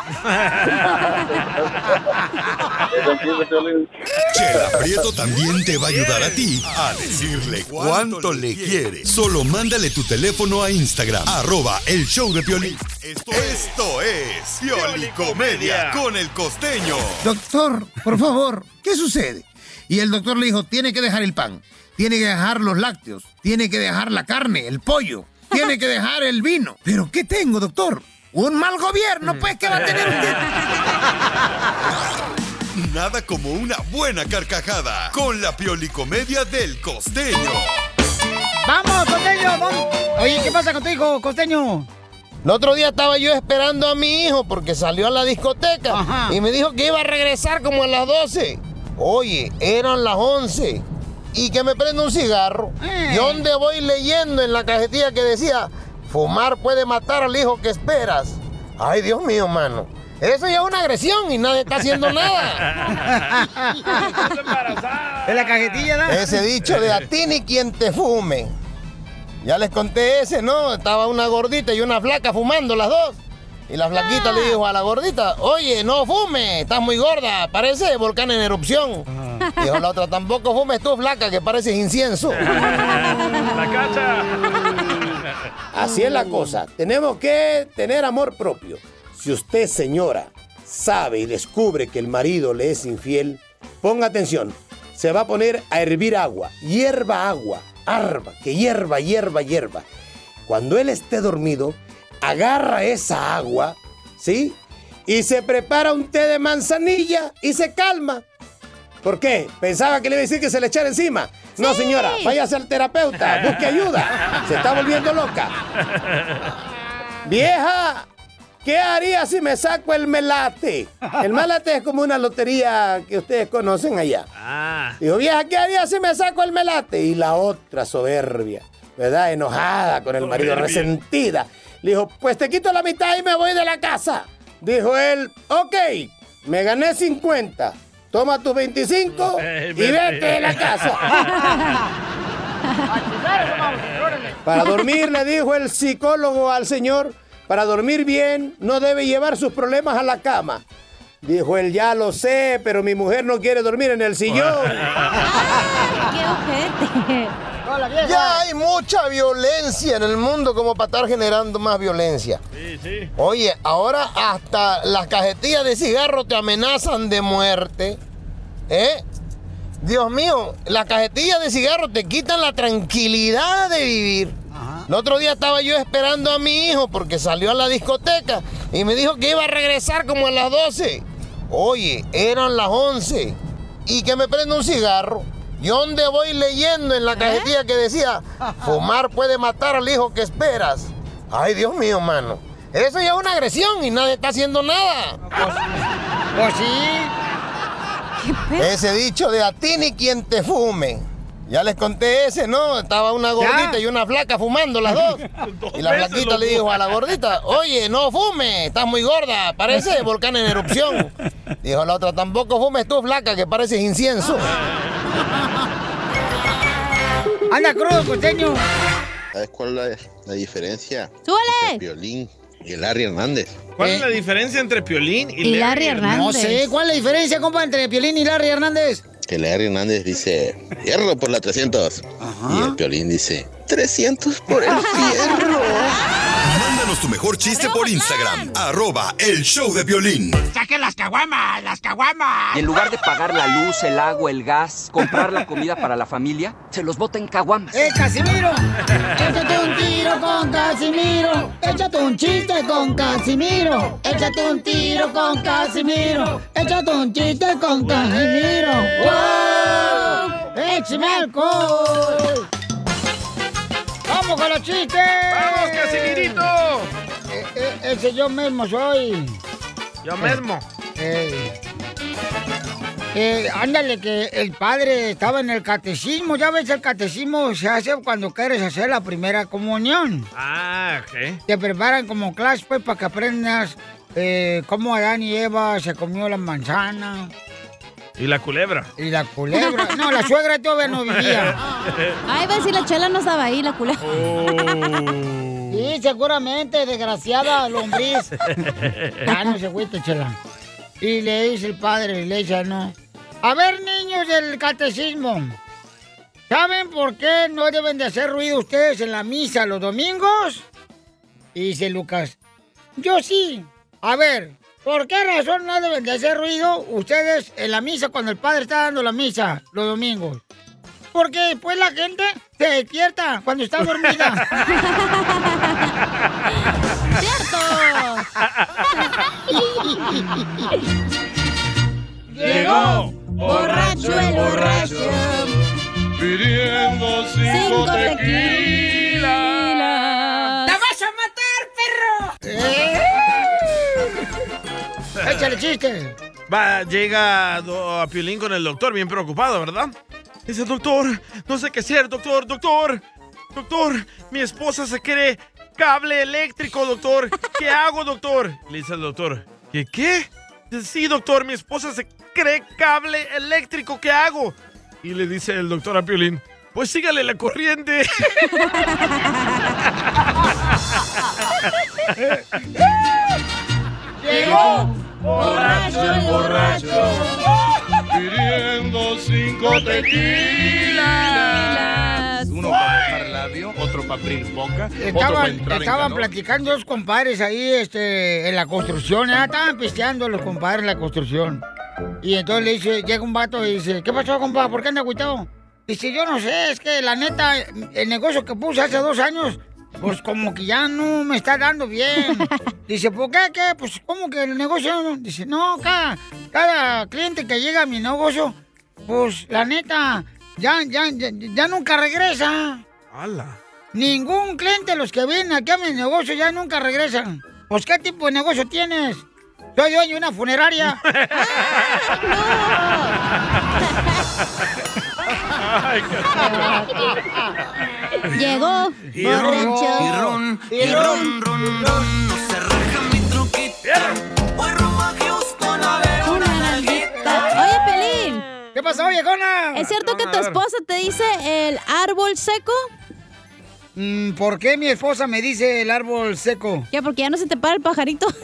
Chela Prieto también te va a ayudar a ti a decirle cuánto le quiere. Solo mándale tu teléfono a Instagram, arroba el show de Piolín. Esto, esto es Piolicomedia con el costeño. Doctor, por favor, ¿qué sucede? Y el doctor le dijo, tiene que dejar el pan, tiene que dejar los lácteos, tiene que dejar la carne, el pollo, tiene que dejar el vino. ¿Pero qué tengo, doctor? Un mal gobierno, pues, ¿qué va a tener usted? Nada como una buena carcajada con la Piolicomedia del costeño. ¡Vamos, costeño! vamos! Oye, ¿qué pasa con tu hijo, costeño? El otro día estaba yo esperando a mi hijo porque salió a la discoteca y me dijo que iba a regresar como a las 12. Oye, eran las 11 y que me prende un cigarro. ¿Y dónde voy leyendo en la cajetilla que decía, fumar puede matar al hijo que esperas? Ay, Dios mío, mano. Eso ya es una agresión y nadie está haciendo nada. En la cajetilla, ¿no? Ese dicho de a ti ni quien te fume. Ya les conté ese, ¿no? Estaba una gordita y una flaca fumando las dos. Y la flaquita le dijo a la gordita, oye, no fume, estás muy gorda, parece volcán en erupción. Dijo la otra, tampoco fumes tú, flaca, que pareces incienso. La cacha. Así es la cosa. Tenemos que tener amor propio. Si usted, señora, sabe y descubre que el marido le es infiel, ponga atención. Se va a poner a hervir agua, hierba agua, arba, que hierba, hierba, hierba. Cuando él esté dormido, agarra esa agua, ¿sí? Y se prepara un té de manzanilla y se calma. ¿Por qué? Pensaba que le iba a decir que se le echara encima. No, señora, váyase al terapeuta, busque ayuda. Se está volviendo loca. Vieja, ¿qué haría si me saco el melate? El melate es como una lotería que ustedes conocen allá. Ah. Dijo, vieja, ¿qué haría si me saco el melate? Y la otra soberbia, ¿verdad? Enojada con el marido, Soberbia. resentida. Le dijo, pues te quito la mitad y me voy de la casa. Dijo él, ok, me gané 50. Toma tus 25 y vete de la casa. Para dormir, le dijo el psicólogo al señor, para dormir bien no debe llevar sus problemas a la cama. Dijo él, ya lo sé, pero mi mujer no quiere dormir en el sillón. ¡Qué ojete! Ya hay mucha violencia en el mundo como para estar generando más violencia. Sí, sí. Oye, ahora hasta las cajetillas de cigarro te amenazan de muerte. ¿Eh? Dios mío, las cajetillas de cigarro te quitan la tranquilidad de vivir. El otro día estaba yo esperando a mi hijo porque salió a la discoteca y me dijo que iba a regresar como a las 12. Oye, eran las 11 y que me prende un cigarro. ¿Y dónde voy leyendo en la cajetilla que decía, fumar puede matar al hijo que esperas? Ay, Dios mío, mano. Eso ya es una agresión y nadie está haciendo nada. Pues sí. Ese dicho de a ti ni quien te fume. Ya les conté ese, ¿no? Estaba una gordita Ya. y una flaca fumando las dos. Y la flaquita le dijo a la gordita, oye, no fume, estás muy gorda, parece volcán en erupción. Dijo la otra, tampoco fumes tú, flaca, que pareces incienso. Anda crudo, costeño. ¿Sabes cuál es la, la diferencia ¡Súbele! entre Piolín y el Larry Hernández? ¿Cuál es la diferencia entre Piolín y, Larry No sé, ¿cuál es la diferencia, compa, entre Piolín y Larry Hernández? Que Larry Hernández dice, hierro por la 300. Y el Piolín dice, 300 por el fierro. Mándanos tu mejor chiste por Instagram, arroba el show de violín. ¡Saquen las caguamas! ¡Las caguamas! Y en lugar de pagar la luz, el agua, el gas, comprar la comida para la familia, se los bota en caguamas. ¡Eh, Casimiro! Échate un tiro con Casimiro. Échate un chiste con Casimiro. Échate un tiro con Casimiro. Échate un chiste con Casimiro. ¡Wow! ¡Échame alcohol! ¡Vamos con los chistes! ¡Vamos, Casimirito! Eh, eh, ese yo mismo soy. Yo mismo. Eh, eh, ándale, que el padre estaba en el catecismo. Ya ves, el catecismo se hace cuando quieres hacer la primera comunión. Ah, ok. Te preparan como clase, pues, para que aprendas eh, cómo Adán y Eva se comió la manzana. ¿Y la culebra? Y la culebra. No, la suegra todavía no vivía. Ay, va a decir, la chela no estaba ahí, la culebra. Sí, seguramente, desgraciada lombriz. Ya no se fuiste, chela. Y le dice el padre, le dice, no. A ver, niños del catecismo. ¿Saben por qué no deben de hacer ruido ustedes en la misa los domingos? Y dice Lucas, yo sí. A ver, ¿por qué razón no deben de hacer ruido ustedes en la misa cuando el padre está dando la misa los domingos? Porque después la gente se despierta cuando está dormida. Llegó borracho el borracho pidiendo cinco tequilas. ¡Te vas a matar, perro! Échale chiste. Va, llega a Piolín con el doctor, bien preocupado, ¿verdad? Dice, doctor, no sé qué hacer, doctor, doctor. Doctor, mi esposa se quiere cable eléctrico, doctor. ¿Qué hago, doctor? Le dice el doctor, ¿qué qué? Dice, Sí, doctor, mi esposa se cree cable eléctrico, ¿qué hago? Y le dice el doctor a Piolín, pues sígale la corriente. Llegó borracho el borracho pidiendo cinco tequilas. Uno para dejar labio, otro para abrir boca, otro para Estaban, en estaban platicando dos compadres ahí este, en la construcción, ¿eh? estaban pisteando los compadres en la construcción. Y entonces le dice, llega un vato y dice, ¿qué pasó, compadre? ¿Por qué anda agüitado? Dice, yo no sé, es que la neta, el negocio que puse hace dos años, pues como que ya no me está dando bien. Dice, ¿por qué? ¿Qué? Pues como que el negocio no? Dice, no, cada, cada cliente que llega a mi negocio, pues la neta, ya, ya, ya, ya nunca regresa. ¡Hala! Ningún cliente de los que vienen aquí a mi negocio ya nunca regresan. Pues, ¿qué tipo de negocio tienes? Soy dueño de una funeraria. Llegó Y ron, borracho. y ron, y ron, ron, ron, no se raja mi truquito. Voy rumbo a Houston a ver una nalguita. Oye, Pelín. ¿Qué pasó, viejona? ¿Es cierto que tu esposa te dice el árbol seco? Mm, ¿Por qué mi esposa me dice el árbol seco? Ya, porque ya no se te para el pajarito.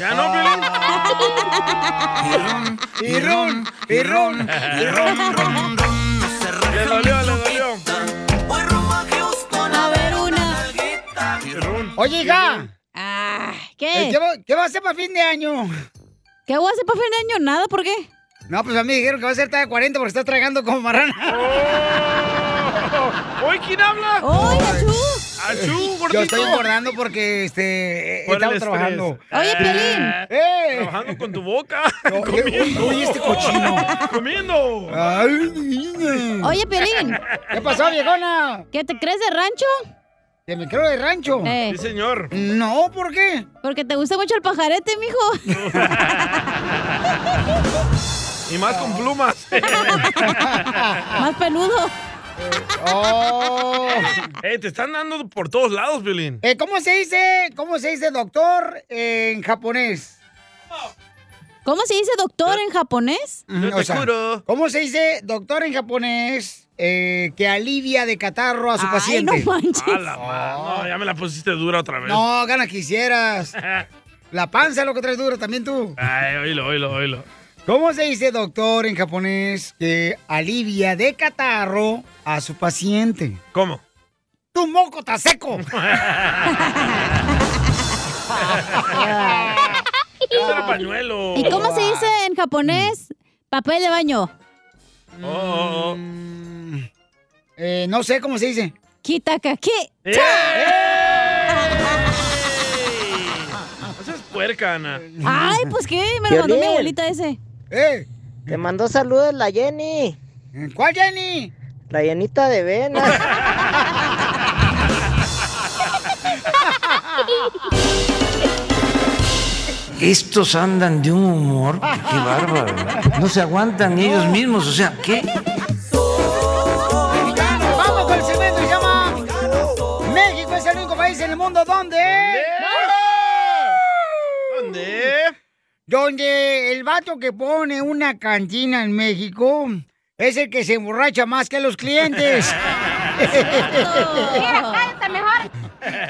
¿Ya no, Piolín? Y ron, y ron, y ron, ron, ron, no se raja Le dolió, le dolió. Voy rumbo a Houston A ver una. Oye, hija. Ah, eh, ¿Qué? ¿Qué, va- qué va a hacer para fin de año? ¿Qué voy a hacer para fin de año? Nada, ¿por qué? No, pues a mí me dijeron que va a ser talla 40 porque estás tragando como marrana. ¿Hoy quién habla? ¡Oye, achú! ¡Achú, gordito! Yo estoy engordando porque este, he el estado trabajando. Oye, Piolín. ¡Eh! Trabajando con tu boca. No, comiendo. uy, este cochino. Comiendo. Ay. Oye, Piolín. ¿Qué pasó, viejona? ¿Qué te crees de rancho? ¿Que me creo de rancho? Eh, Sí, señor. No, ¿por qué? porque te gusta mucho el pajarete, mijo. Y más con plumas. Más peludo. Oh. Eh, te están dando por todos lados, Violín. Eh, ¿Cómo se dice, cómo se dice doctor en japonés? ¿Cómo se dice doctor en japonés? Yo O te sea, juro. ¿Cómo se dice doctor en japonés eh, que alivia de catarro a su Ay, paciente? no manches. A la ma- No, ya me la pusiste dura otra vez. No, gana quisieras. La panza es lo que traes duro también tú. Ay, oílo, oílo, oílo. ¿Cómo se dice doctor en japonés que alivia de catarro a su paciente? ¿Cómo? ¡Tu moco está seco! Eso era pañuelo. ¿Y cómo se dice en japonés papel de baño? Oh, oh, oh. Eh, no sé cómo se dice. Kitakaki. ¡Eh! Esa es puerca, Ana. Ay, pues qué, me lo mandó mi abuelita ese. ¡Eh! Te mandó saludos la Jenny. ¿Cuál Jenny? La llenita de venas. Estos andan de un humor, qué bárbaro. No se aguantan ni ellos mismos, o sea, ¿qué? Vamos con el segmento que se llama México es el único país en el mundo donde... ¿Dónde? Donde el vato que pone una cantina en México es el que se emborracha más que los clientes. cállate mejor.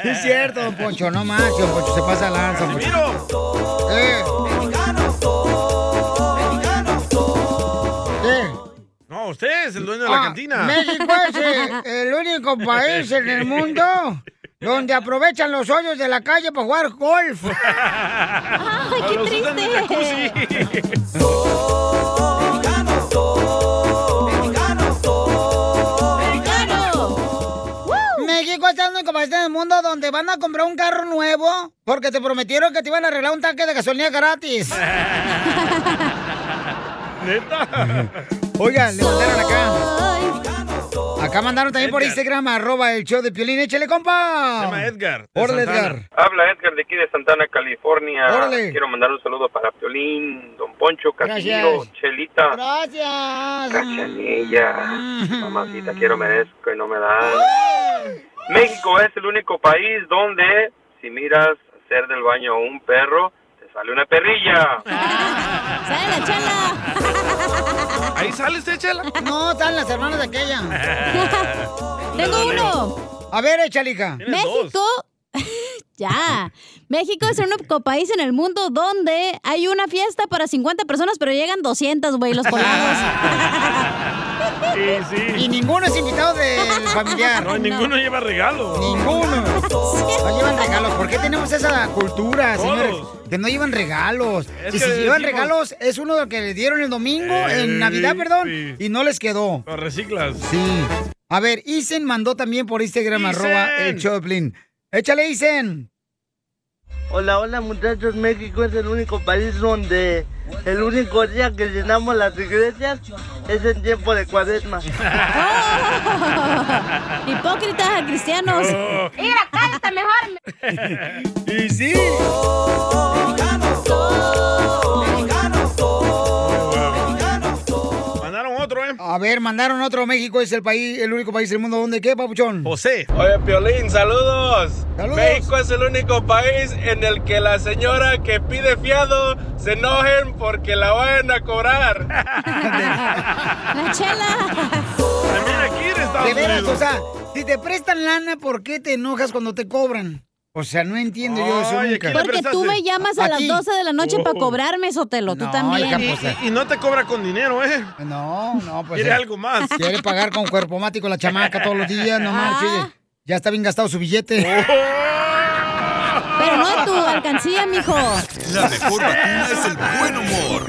es cierto, don Poncho, no más, don Poncho, se pasa lanza. don Poncho. Eh. No, usted es el dueño de la Ah, cantina. México es el único país en el mundo donde aprovechan los hoyos de la calle para jugar golf. ¡Ay, qué Los usan de triste! México es el único país en el mundo donde van a comprar un carro nuevo porque te prometieron que te iban a arreglar un tanque de gasolina gratis. ¿Neta? Oigan, le mandaron acá. Acá mandaron también por Instagram, arroba el show de Piolín. Échale, compa. Se llama Edgar. Órale. Edgar. Habla Edgar de aquí de Santana, California. Órale. Quiero mandar un saludo para Piolín, Don Poncho, Gracias. Chelita, Gracias. Cachanilla. Mamacita, quiero merezco y no me dan. México es el único país donde si miras hacer del baño a un perro, sale una perrilla. ¡Sale la chela! ¿Ahí sale usted, Chela? No, están las hermanas de aquella. Tengo uno. A ver, échale, México. ya. México es el único país en el mundo donde hay una fiesta para 50 personas, pero llegan 200, güey, los colados. Sí, sí. Y ninguno es invitado del familiar. No, ninguno lleva regalo. Ninguno. No llevan regalos. ¿Por qué tenemos esa cultura, señores? Que no llevan regalos. Es y si llevan decimos- regalos, es uno de los que le dieron el domingo, Eh, en Navidad, perdón, sí. y no les quedó. Lo reciclas. Sí. A ver, Isen mandó también por Instagram, Isen. arroba el Choplin. Échale, Isen. Hola, hola muchachos, México es el único país donde el único día que llenamos las iglesias es en tiempo de cuaresma. Hipócritas cristianos. Mira, cállate mejor. Y sí. Mandaron A ver, mandaron otro. México es el país, el único país del mundo donde qué, papuchón. José. Oye, Piolín, saludos. Saludos. México es el único país en el que la señora que pide fiado se enojen porque la vayan a cobrar. La chela. También aquí en Estados De veras, Unidos. o sea, si te prestan lana, ¿por qué te enojas cuando te cobran? O sea, no entiendo yo eso Ay, nunca. Porque tú me llamas a las Aquí. 12 de la noche para Oh. cobrarme, Sotelo. Tú también. hija, pues, y- y no te cobra con dinero, ¿eh? No, no, pues. Quiere eh, algo más. Quiere pagar con cuerpo mático la chamaca todos los días, no marches. Ah. Ya está bien gastado su billete. Pero no tu alcancía, mijo. La mejor vacuna es el buen humor.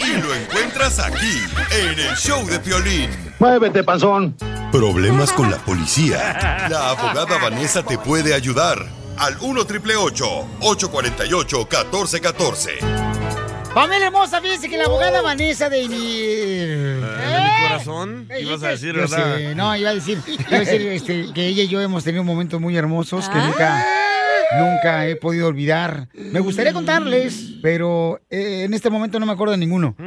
Y lo encuentras aquí, en el show de Piolín. Muévete, panzón. Problemas con la policía. La abogada Vanessa te puede ayudar. Al 1 triple 848 1414. Familia hermosa, fíjense que la abogada Vanessa de mi... Eh, de mi corazón, ibas a decir, Yo ¿verdad? sé, no, iba a decir, iba a decir este, que ella y yo hemos tenido momentos muy hermosos que nunca, nunca he podido olvidar. Me gustaría contarles, pero eh, en este momento no me acuerdo de ninguno.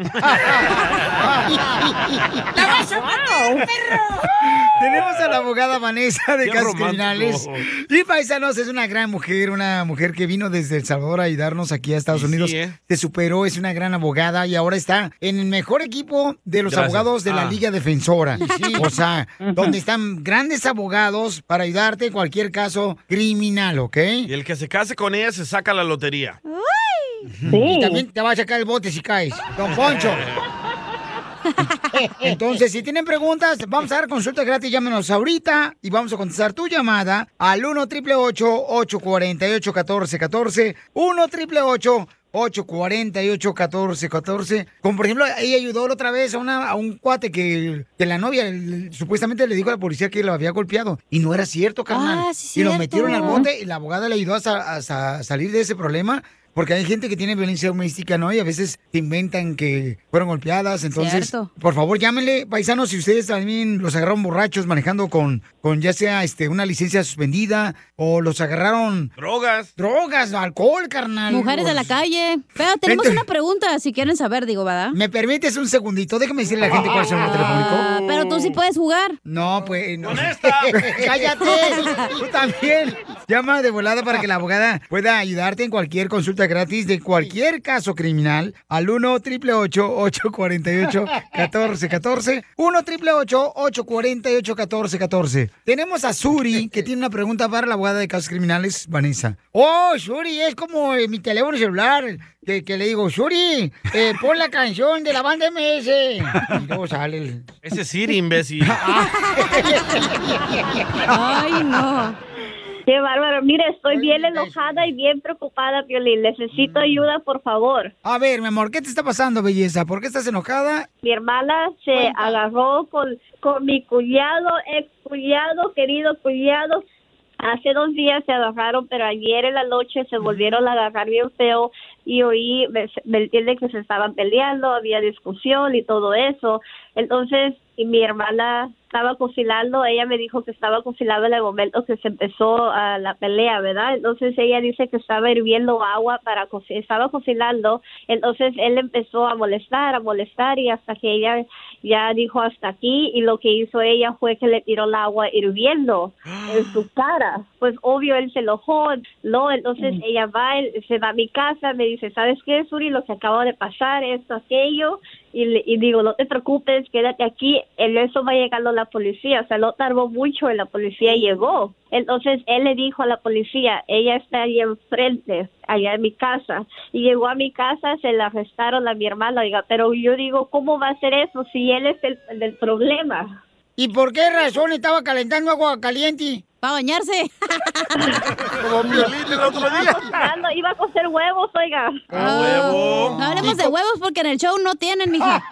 Tenemos a la abogada Vanessa de Casos. Criminales. Y Paisanos es una gran mujer, una mujer que vino desde El Salvador a ayudarnos aquí a Estados Y sí, Unidos. ¿eh? Se superó, es una gran abogada y ahora está en el mejor equipo de los Gracias. abogados de la Ah. Liga Defensora. O sea, donde están grandes abogados para ayudarte en cualquier caso criminal, ¿ok? Y el que se case con ella se saca la lotería. Y también te va a sacar el bote si caes. Don Poncho. Entonces, si tienen preguntas, vamos a dar consulta gratis. Llámenos ahorita y vamos a contestar tu llamada al 1 888 848 1414 1 888 848-1414. Como por ejemplo, ella ayudó la otra vez a, una, a un cuate que, que la novia el- supuestamente le dijo a la policía que lo había golpeado. Y no era cierto, carnal. Ah, sí, y lo cierto. metieron al bote y la abogada le ayudó a, a sa- salir de ese problema. Porque hay gente que tiene violencia doméstica, ¿no? Y a veces te inventan que fueron golpeadas. Entonces, Cierto. por favor, llámenle, paisanos, si ustedes también los agarraron borrachos manejando con, con ya sea este, una licencia suspendida o los agarraron... Drogas. Drogas, alcohol, carnal. Mujeres de la calle. Pero tenemos Vente. una pregunta, si quieren saber, digo, ¿verdad? ¿Me permites un segundito? Déjame decirle a la gente cuál es el número telefónico. Ah, pero tú sí puedes jugar. No, pues no. ¡Cállate! Tú también. Llama de volada para que la abogada pueda ayudarte en cualquier consulta gratis de cualquier caso criminal al 1 888 848 1414 1 888 848 1414 Tenemos a Suri que tiene una pregunta para la abogada de casos criminales, Vanessa. Oh, Suri, es como eh, mi teléfono celular. Que, que le digo, Suri, eh, pon la canción de la banda MS. Y luego sale el... Ese Siri, imbécil. Ay, no. Qué bárbaro. Mire, estoy bien enojada y bien preocupada, Piolín. Necesito ayuda, por favor. A ver, mi amor, ¿qué te está pasando, belleza? ¿Por qué estás enojada? Mi hermana se agarró con, con mi cuñado, ex cuñado, querido cuñado. Hace dos días se agarraron, pero ayer en la noche se volvieron a agarrar bien feo y oí, me, me entiende que se estaban peleando, había discusión y todo eso. Entonces, y mi hermana estaba cocinando, ella me dijo que estaba cocinando en el momento que se empezó ah, la pelea, ¿verdad? Entonces ella dice que estaba hirviendo agua para cocinar, estaba cocinando, entonces él empezó a molestar, a molestar y hasta que ella ya dijo hasta aquí y lo que hizo ella fue que le tiró el agua hirviendo en su cara. Pues obvio él se enojó, no, entonces ella va, él se va a mi casa, me dice, ¿sabes qué, Suri? Lo que acaba de pasar, esto, aquello, y, y digo, no te preocupes, quédate aquí, eso va llegando la policía, o sea, no tardó mucho y la policía llegó. Entonces él le dijo a la policía, ella está ahí enfrente, allá en mi casa, y llegó a mi casa, se la arrestaron a mi hermana, oiga, pero yo digo, ¿cómo va a ser eso si él es el del problema? ¿Y por qué razón estaba calentando agua caliente? Para bañarse. Como Piolín el otro día. Cocinando, iba a cocer huevos, oiga. huevo. No hablemos de huevos porque en el show no tienen, mija.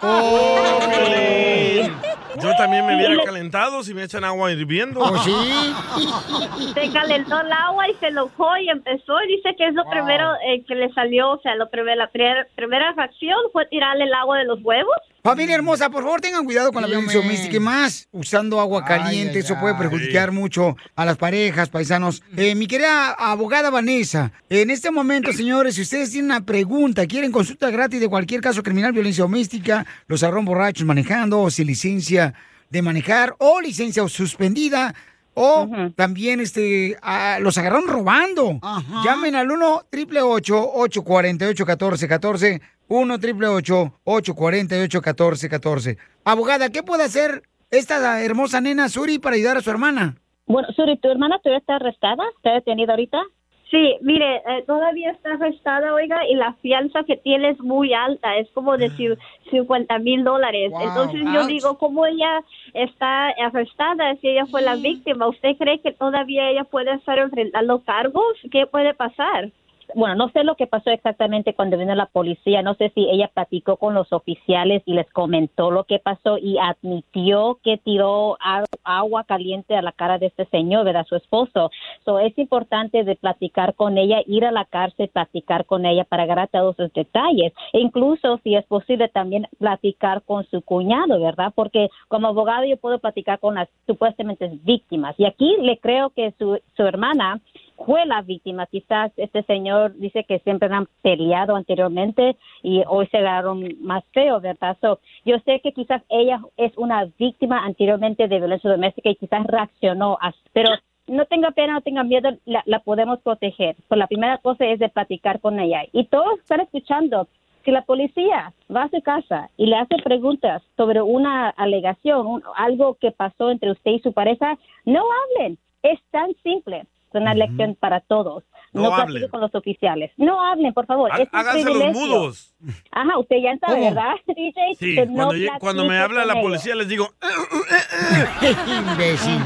Yo también me hubiera calentado si me echan agua hirviendo. Oh, Se calentó el agua y se enojó y empezó y dice que es lo primero eh, que le salió, o sea, lo primer- la primer- primera reacción fue tirarle el agua de los huevos. Familia hermosa, por favor tengan cuidado con la violencia doméstica y más usando agua caliente, eso puede perjudicar mucho a las parejas, paisanos. Eh, mi querida abogada Vanessa, en este momento, señores, si ustedes tienen una pregunta, quieren consulta gratis de cualquier caso criminal, violencia doméstica, los agarraron borrachos manejando, o sin licencia de manejar, o licencia suspendida, o también este los agarraron robando. Llamen al 1 888 848 1414 1 888 848 1414 Abogada, ¿qué puede hacer esta hermosa nena Suri para ayudar a su hermana? Bueno, Suri, ¿tu hermana todavía está arrestada? ¿Está detenida ahorita? Sí, mire, eh, todavía está arrestada, oiga, y la fianza que tiene es muy alta, es como decir 50 mil dólares. Wow, Entonces yo digo, ¿cómo ella está arrestada si ella fue la víctima? ¿Usted cree que todavía ella puede estar enfrentando cargos? ¿Qué puede pasar? Bueno, no sé lo que pasó exactamente cuando vino la policía. No sé si ella platicó con los oficiales y les comentó lo que pasó y admitió que tiró agua caliente a la cara de este señor, ¿verdad? Su esposo. So, es importante de platicar con ella, ir a la cárcel, platicar con ella para agarrar todos esos detalles. E incluso, si es posible, también platicar con su cuñado, ¿verdad? Porque como abogado yo puedo platicar con las supuestamente víctimas. Y aquí le creo que su hermana fue la víctima. Quizás este señor dice que siempre han peleado anteriormente y hoy se agarraron más feo, ¿verdad? So, yo sé que quizás ella es una víctima anteriormente de violencia doméstica y quizás reaccionó, a- pero no tenga pena, no tenga miedo, la, podemos proteger. Pues la primera cosa es de platicar con ella. Y todos están escuchando. Si la policía va a su casa y le hace preguntas sobre una alegación, un- algo que pasó entre usted y su pareja, no hablen. Es tan simple. Es una lección para todos. No No, hablen. con los oficiales. No hablen, por favor. Háganse los mudos. Ajá, usted ya sabe, ¿Cómo? ¿verdad, DJ? Sí, Que no cuando, cuando me habla la ellos. policía les digo, Imbécil.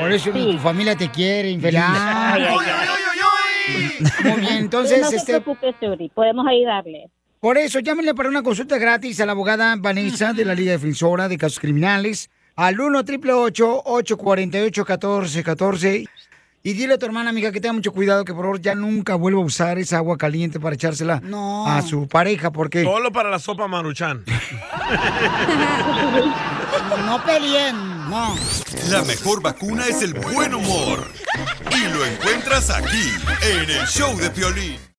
Por eso tu familia te quiere, infeliz. Ay, ay, Muy bien, entonces, no se este... preocupe, Suri, podemos ayudarle. Por eso, llámenle para una consulta gratis a la abogada Vanessa de la Liga Defensora de Casos Criminales al 1 888 848 1414 Y dile a tu hermana, amiga, que tenga mucho cuidado, que por favor ya nunca vuelva a usar esa agua caliente para echársela a su pareja, porque... solo para la sopa maruchan. No peleen, no. La mejor vacuna es el buen humor. Y lo encuentras aquí, en el show de Piolín.